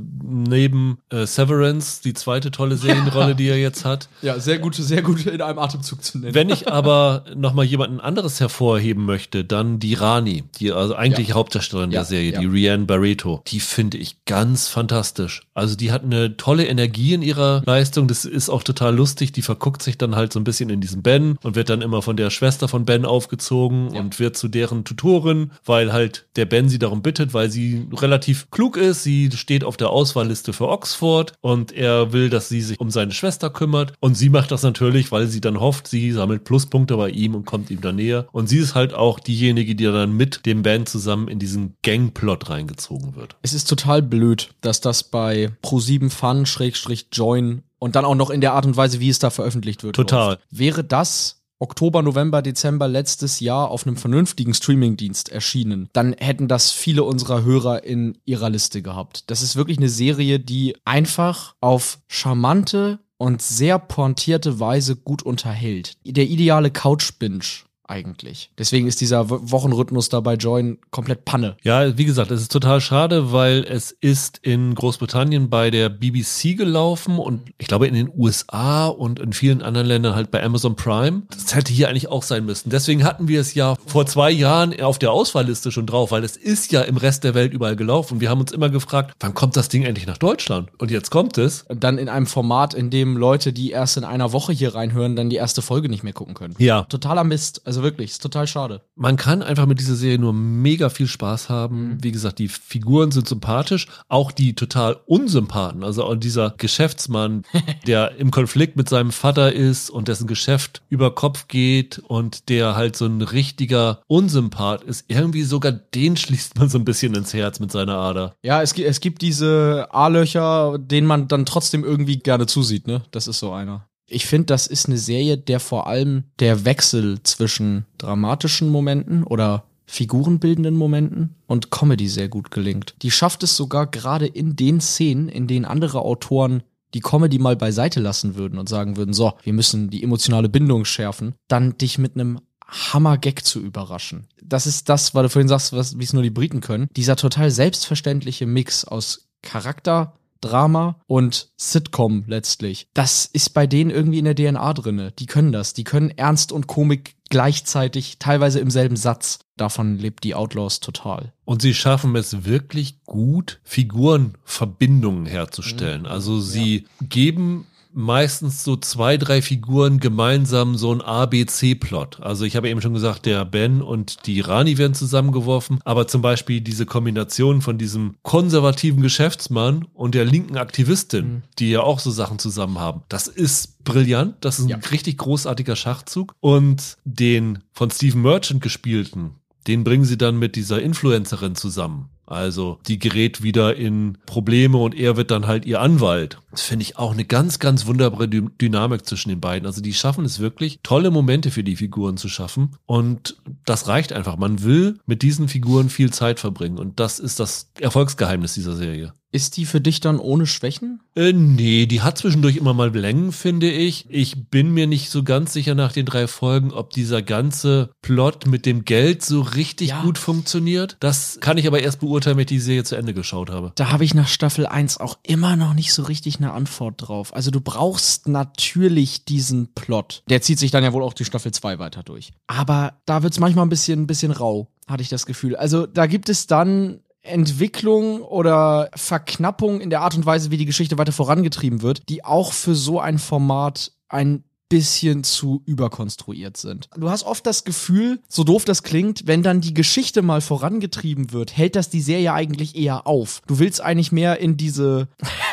S1: neben äh, Severance, die zweite tolle Serienrolle, die er jetzt hat.
S2: Ja, sehr gut, sehr gut in einem Atemzug zu nennen.
S1: Wenn ich aber nochmal jemanden anderes hervorheben möchte, dann die Rani, die also eigentlich
S2: Ja.
S1: Hauptdarstellerin
S2: Ja,
S1: der Serie,
S2: ja.
S1: die Rianne Barreto. Die finde ich ganz fantastisch. Also die hat eine tolle Energie in ihrer Leistung. Das ist auch total lustig. Die verguckt sich dann halt so ein bisschen in diesen Ben und wird dann immer von der Schwester von Ben aufgezogen
S2: Ja.
S1: und wird zu deren Tutorin, weil halt der Ben sie darum bittet, weil sie relativ klug ist. Sie steht auf der Auswahlliste für Oxford und er will, dass sie sich um seine Schwester kümmert. Und sie macht das natürlich, weil sie dann hofft, sie sammelt Pluspunkte bei ihm und kommt ihm da näher. Und sie ist halt auch diejenige, die dann mit dem Ben zusammen in diesen Gangplot reingezogen wird.
S2: Es ist total blöd, dass das bei Pro7 Fun Schrägstrich Join und dann auch noch in der Art und Weise, wie es da veröffentlicht wird.
S1: Total.
S2: Wäre das Oktober, November, Dezember letztes Jahr auf einem vernünftigen Streamingdienst erschienen, dann hätten das viele unserer Hörer in ihrer Liste gehabt. Das ist wirklich eine Serie, die einfach auf charmante und sehr pointierte Weise gut unterhält. Der ideale Couch-Binge eigentlich. Deswegen ist dieser Wo- Wochenrhythmus da bei Join komplett Panne.
S1: Ja, wie gesagt, es ist total schade, weil es ist in Großbritannien bei der BBC gelaufen und ich glaube in den USA und in vielen anderen Ländern halt bei Amazon Prime. Das hätte hier eigentlich auch sein müssen. Deswegen hatten wir es ja vor zwei Jahren auf der Auswahlliste schon drauf, weil es ist ja im Rest der Welt überall gelaufen. Wir haben uns immer gefragt, wann kommt das Ding endlich nach Deutschland? Und jetzt kommt es.
S2: Dann in einem Format, in dem Leute, die erst in einer Woche hier reinhören, dann die erste Folge nicht mehr gucken können.
S1: Ja,
S2: Totaler Mist. Also wirklich, ist total schade.
S1: Man kann einfach mit dieser Serie nur mega viel Spaß haben. Wie gesagt, die Figuren sind sympathisch, auch die total Unsympathen. Also dieser Geschäftsmann, der im Konflikt mit seinem Vater ist und dessen Geschäft über Kopf geht und der halt so ein richtiger Unsympath ist. Irgendwie sogar den schließt man so ein bisschen ins Herz mit seiner Ader.
S2: Ja, es, es gibt diese A-Löcher, denen man dann trotzdem irgendwie gerne zusieht, ne? Das ist so einer. Ich finde, das ist eine Serie, der vor allem der Wechsel zwischen dramatischen Momenten oder figurenbildenden Momenten und Comedy sehr gut gelingt. Die schafft es sogar gerade in den Szenen, in denen andere Autoren die Comedy mal beiseite lassen würden und sagen würden, so, wir müssen die emotionale Bindung schärfen, dann dich mit einem Hammer-Gag zu überraschen. Das ist das, weil du vorhin sagst, wie es nur die Briten können. Dieser total selbstverständliche Mix aus Charakter, Drama und Sitcom letztlich. Das ist bei denen irgendwie in der DNA drinne. Die können das. Die können Ernst und Komik gleichzeitig, teilweise im selben Satz. Davon lebt die Outlaws total.
S1: Und sie schaffen es wirklich gut, Figurenverbindungen herzustellen. Also sie geben meistens so zwei, drei Figuren gemeinsam so ein ABC-Plot. Also ich habe eben schon gesagt, der Ben und die Rani werden zusammengeworfen, aber zum Beispiel diese Kombination von diesem konservativen Geschäftsmann und der linken Aktivistin, die ja auch so Sachen zusammen haben, das ist brillant. Das ist ein
S2: Ja.
S1: richtig großartiger Schachzug. Und den von Stephen Merchant gespielten, den bringen sie dann mit dieser Influencerin zusammen. Also die gerät wieder in Probleme und er wird dann halt ihr Anwalt. Das finde ich auch eine ganz, ganz wunderbare Dy Dynamik zwischen den beiden. Also die schaffen es wirklich, tolle Momente für die Figuren zu schaffen. Und das reicht einfach. Man will mit diesen Figuren viel Zeit verbringen. Und das ist das Erfolgsgeheimnis dieser Serie.
S2: Ist die für dich dann ohne Schwächen?
S1: Äh, nee, die hat zwischendurch immer mal Längen, finde ich. Ich bin mir nicht so ganz sicher nach den drei Folgen, ob dieser ganze Plot mit dem Geld so richtig
S2: Ja.
S1: gut funktioniert. Das kann ich aber erst beurteilen, wenn ich die Serie zu Ende geschaut habe.
S2: Da habe ich nach Staffel 1 auch immer noch nicht so richtig eine Antwort drauf. Also du brauchst natürlich diesen Plot. Der zieht sich dann ja wohl auch die Staffel 2 weiter durch. Aber da wird's manchmal ein bisschen, ein bisschen rau, hatte ich das Gefühl. Also da gibt es dann Entwicklung oder Verknappung in der Art und Weise, wie die Geschichte weiter vorangetrieben wird, die auch für so ein Format ein bisschen zu überkonstruiert sind. Du hast oft das Gefühl, so doof das klingt, wenn dann die Geschichte mal vorangetrieben wird, hält das die Serie eigentlich eher auf. Du willst eigentlich mehr in diese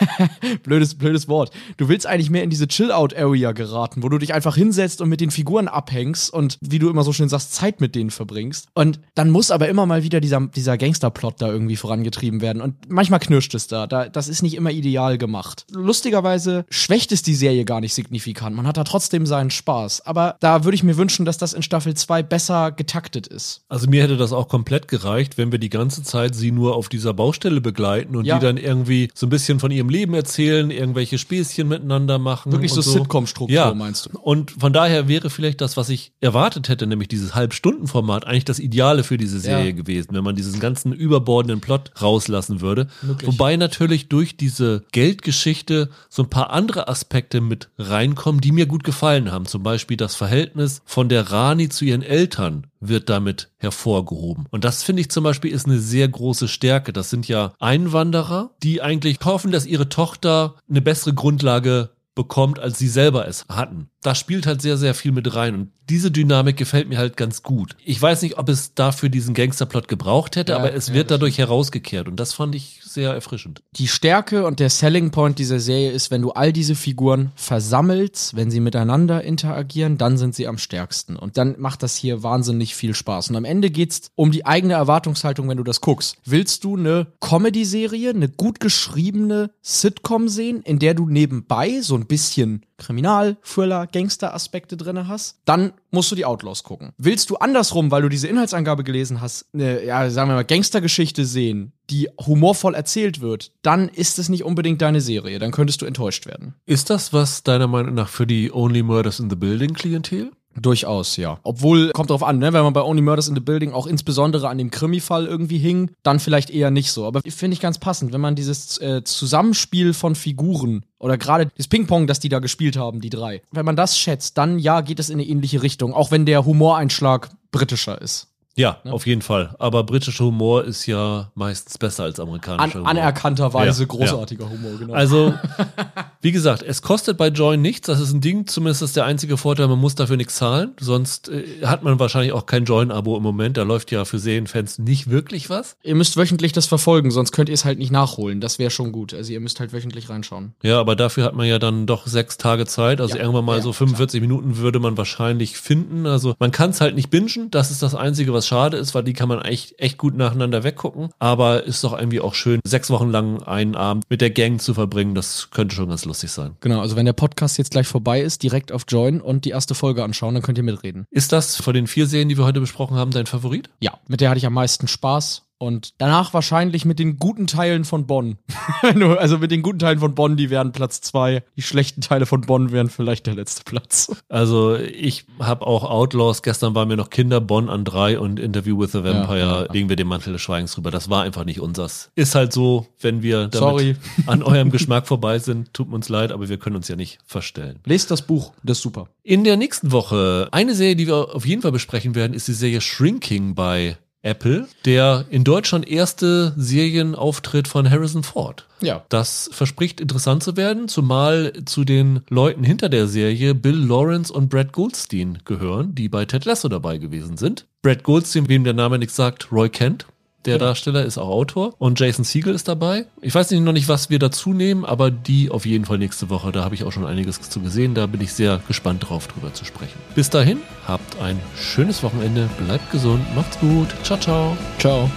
S2: blödes blödes Wort. Du willst eigentlich mehr in diese Chill-out-Area geraten, wo du dich einfach hinsetzt und mit den Figuren abhängst und wie du immer so schön sagst, Zeit mit denen verbringst. Und dann muss aber immer mal wieder dieser dieser Gangsterplot da irgendwie vorangetrieben werden und manchmal knirscht es da. da. Das ist nicht immer ideal gemacht. Lustigerweise schwächt es die Serie gar nicht signifikant. Man hat da trotzdem trotzdem seinen Spaß. Aber da würde ich mir wünschen, dass das in Staffel 2 besser getaktet ist.
S1: Also mir hätte das auch komplett gereicht, wenn wir die ganze Zeit sie nur auf dieser Baustelle begleiten und ja. die dann irgendwie so ein bisschen von ihrem Leben erzählen, irgendwelche Späßchen miteinander machen.
S2: Wirklich so,
S1: so.
S2: Sitcom-Struktur,
S1: ja.
S2: meinst du?
S1: Und von daher wäre vielleicht das, was ich erwartet hätte, nämlich dieses Halbstundenformat, eigentlich das Ideale für diese Serie ja. gewesen, wenn man diesen ganzen überbordenden Plot rauslassen würde. Möglich. Wobei natürlich durch diese Geldgeschichte so ein paar andere Aspekte mit reinkommen, die mir gut gefallen gefallen haben. Zum Beispiel das Verhältnis von der Rani zu ihren Eltern wird damit hervorgehoben. Und das finde ich zum Beispiel ist eine sehr große Stärke. Das sind ja Einwanderer, die eigentlich hoffen, dass ihre Tochter eine bessere Grundlage bekommt, als sie selber es hatten. Da spielt halt sehr, sehr viel mit rein. Und diese Dynamik gefällt mir halt ganz gut. Ich weiß nicht, ob es dafür diesen Gangsterplot gebraucht hätte, ja, aber es ja, wird dadurch stimmt. herausgekehrt. Und das fand ich sehr erfrischend.
S2: Die Stärke und der Selling Point dieser Serie ist, wenn du all diese Figuren versammelst, wenn sie miteinander interagieren, dann sind sie am stärksten. Und dann macht das hier wahnsinnig viel Spaß. Und am Ende geht's um die eigene Erwartungshaltung, wenn du das guckst. Willst du eine Comedy-Serie, eine gut geschriebene Sitcom sehen, in der du nebenbei so ein bisschen Kriminal, Thriller, Gangster-Aspekte drin hast, dann musst du die Outlaws gucken. Willst du andersrum, weil du diese Inhaltsangabe gelesen hast, eine, ja, sagen wir mal, Gangstergeschichte sehen, die humorvoll erzählt wird, dann ist es nicht unbedingt deine Serie. Dann könntest du enttäuscht werden.
S1: Ist das was deiner Meinung nach für die Only Murders in the Building Klientel?
S2: Durchaus, ja. Obwohl, kommt drauf an, ne? wenn man bei Only Murders in the Building auch insbesondere an dem Krimi-Fall irgendwie hing, dann vielleicht eher nicht so. Aber finde ich ganz passend, wenn man dieses äh, Zusammenspiel von Figuren oder gerade das Ping-Pong, das die da gespielt haben, die drei, wenn man das schätzt, dann ja, geht es in eine ähnliche Richtung, auch wenn der Humoreinschlag britischer ist.
S1: Ja, ne? auf jeden Fall. Aber britischer Humor ist ja meistens besser als amerikanischer An,
S2: Humor. Anerkannterweise ja, großartiger ja. Humor, genau.
S1: Also, wie gesagt, es kostet bei Join nichts. Das ist ein Ding, zumindest ist der einzige Vorteil, man muss dafür nichts zahlen. Sonst äh, hat man wahrscheinlich auch kein Join-Abo im Moment. Da läuft ja für Serienfans nicht wirklich was.
S2: Ihr müsst wöchentlich das verfolgen, sonst könnt ihr es halt nicht nachholen. Das wäre schon gut. Also ihr müsst halt wöchentlich reinschauen.
S1: Ja, aber dafür hat man ja dann doch sechs Tage Zeit. Also ja, irgendwann mal so 45 klar. Minuten würde man wahrscheinlich finden. Also man kann es halt nicht bingen. Das ist das Einzige, was schade ist, weil die kann man echt, echt gut nacheinander weggucken. Aber ist doch irgendwie auch schön, sechs Wochen lang einen Abend mit der Gang zu verbringen. Das könnte schon ganz lustig sein.
S2: Genau, also wenn der Podcast jetzt gleich vorbei ist, direkt auf Join und die erste Folge anschauen, dann könnt ihr mitreden.
S1: Ist das von den vier Serien, die wir heute besprochen haben, dein Favorit?
S2: Ja, mit der hatte ich am meisten Spaß. Und danach wahrscheinlich mit den guten Teilen von Bonn. also mit den guten Teilen von Bonn, die wären Platz zwei. Die schlechten Teile von Bonn wären vielleicht der letzte Platz.
S1: Also ich habe auch Outlaws. Gestern waren mir noch Kinder Bonn an drei und Interview with the Vampire. Ja, ja. Legen wir den Mantel des Schweigens drüber. Das war einfach nicht unsers. Ist halt so, wenn wir an eurem Geschmack vorbei sind. Tut uns leid, aber wir können uns ja nicht verstellen.
S2: Lest das Buch. Das ist super.
S1: In der nächsten Woche, eine Serie, die wir auf jeden Fall besprechen werden, ist die Serie Shrinking bei Apple, der in Deutschland erste Serienauftritt von Harrison Ford.
S2: Ja.
S1: Das verspricht interessant zu werden, zumal zu den Leuten hinter der Serie Bill Lawrence und Brad Goldstein gehören, die bei Ted Lasso dabei gewesen sind. Brad Goldstein, wem der Name nichts sagt, Roy Kent, der genau. Darsteller ist auch Autor und Jason Siegel ist dabei. Ich weiß nicht noch nicht, was wir dazu nehmen, aber die auf jeden Fall nächste Woche. Da habe ich auch schon einiges zu gesehen. Da bin ich sehr gespannt drauf, drüber zu sprechen. Bis dahin, habt ein schönes Wochenende, bleibt gesund, macht's gut. Ciao, ciao.
S2: Ciao.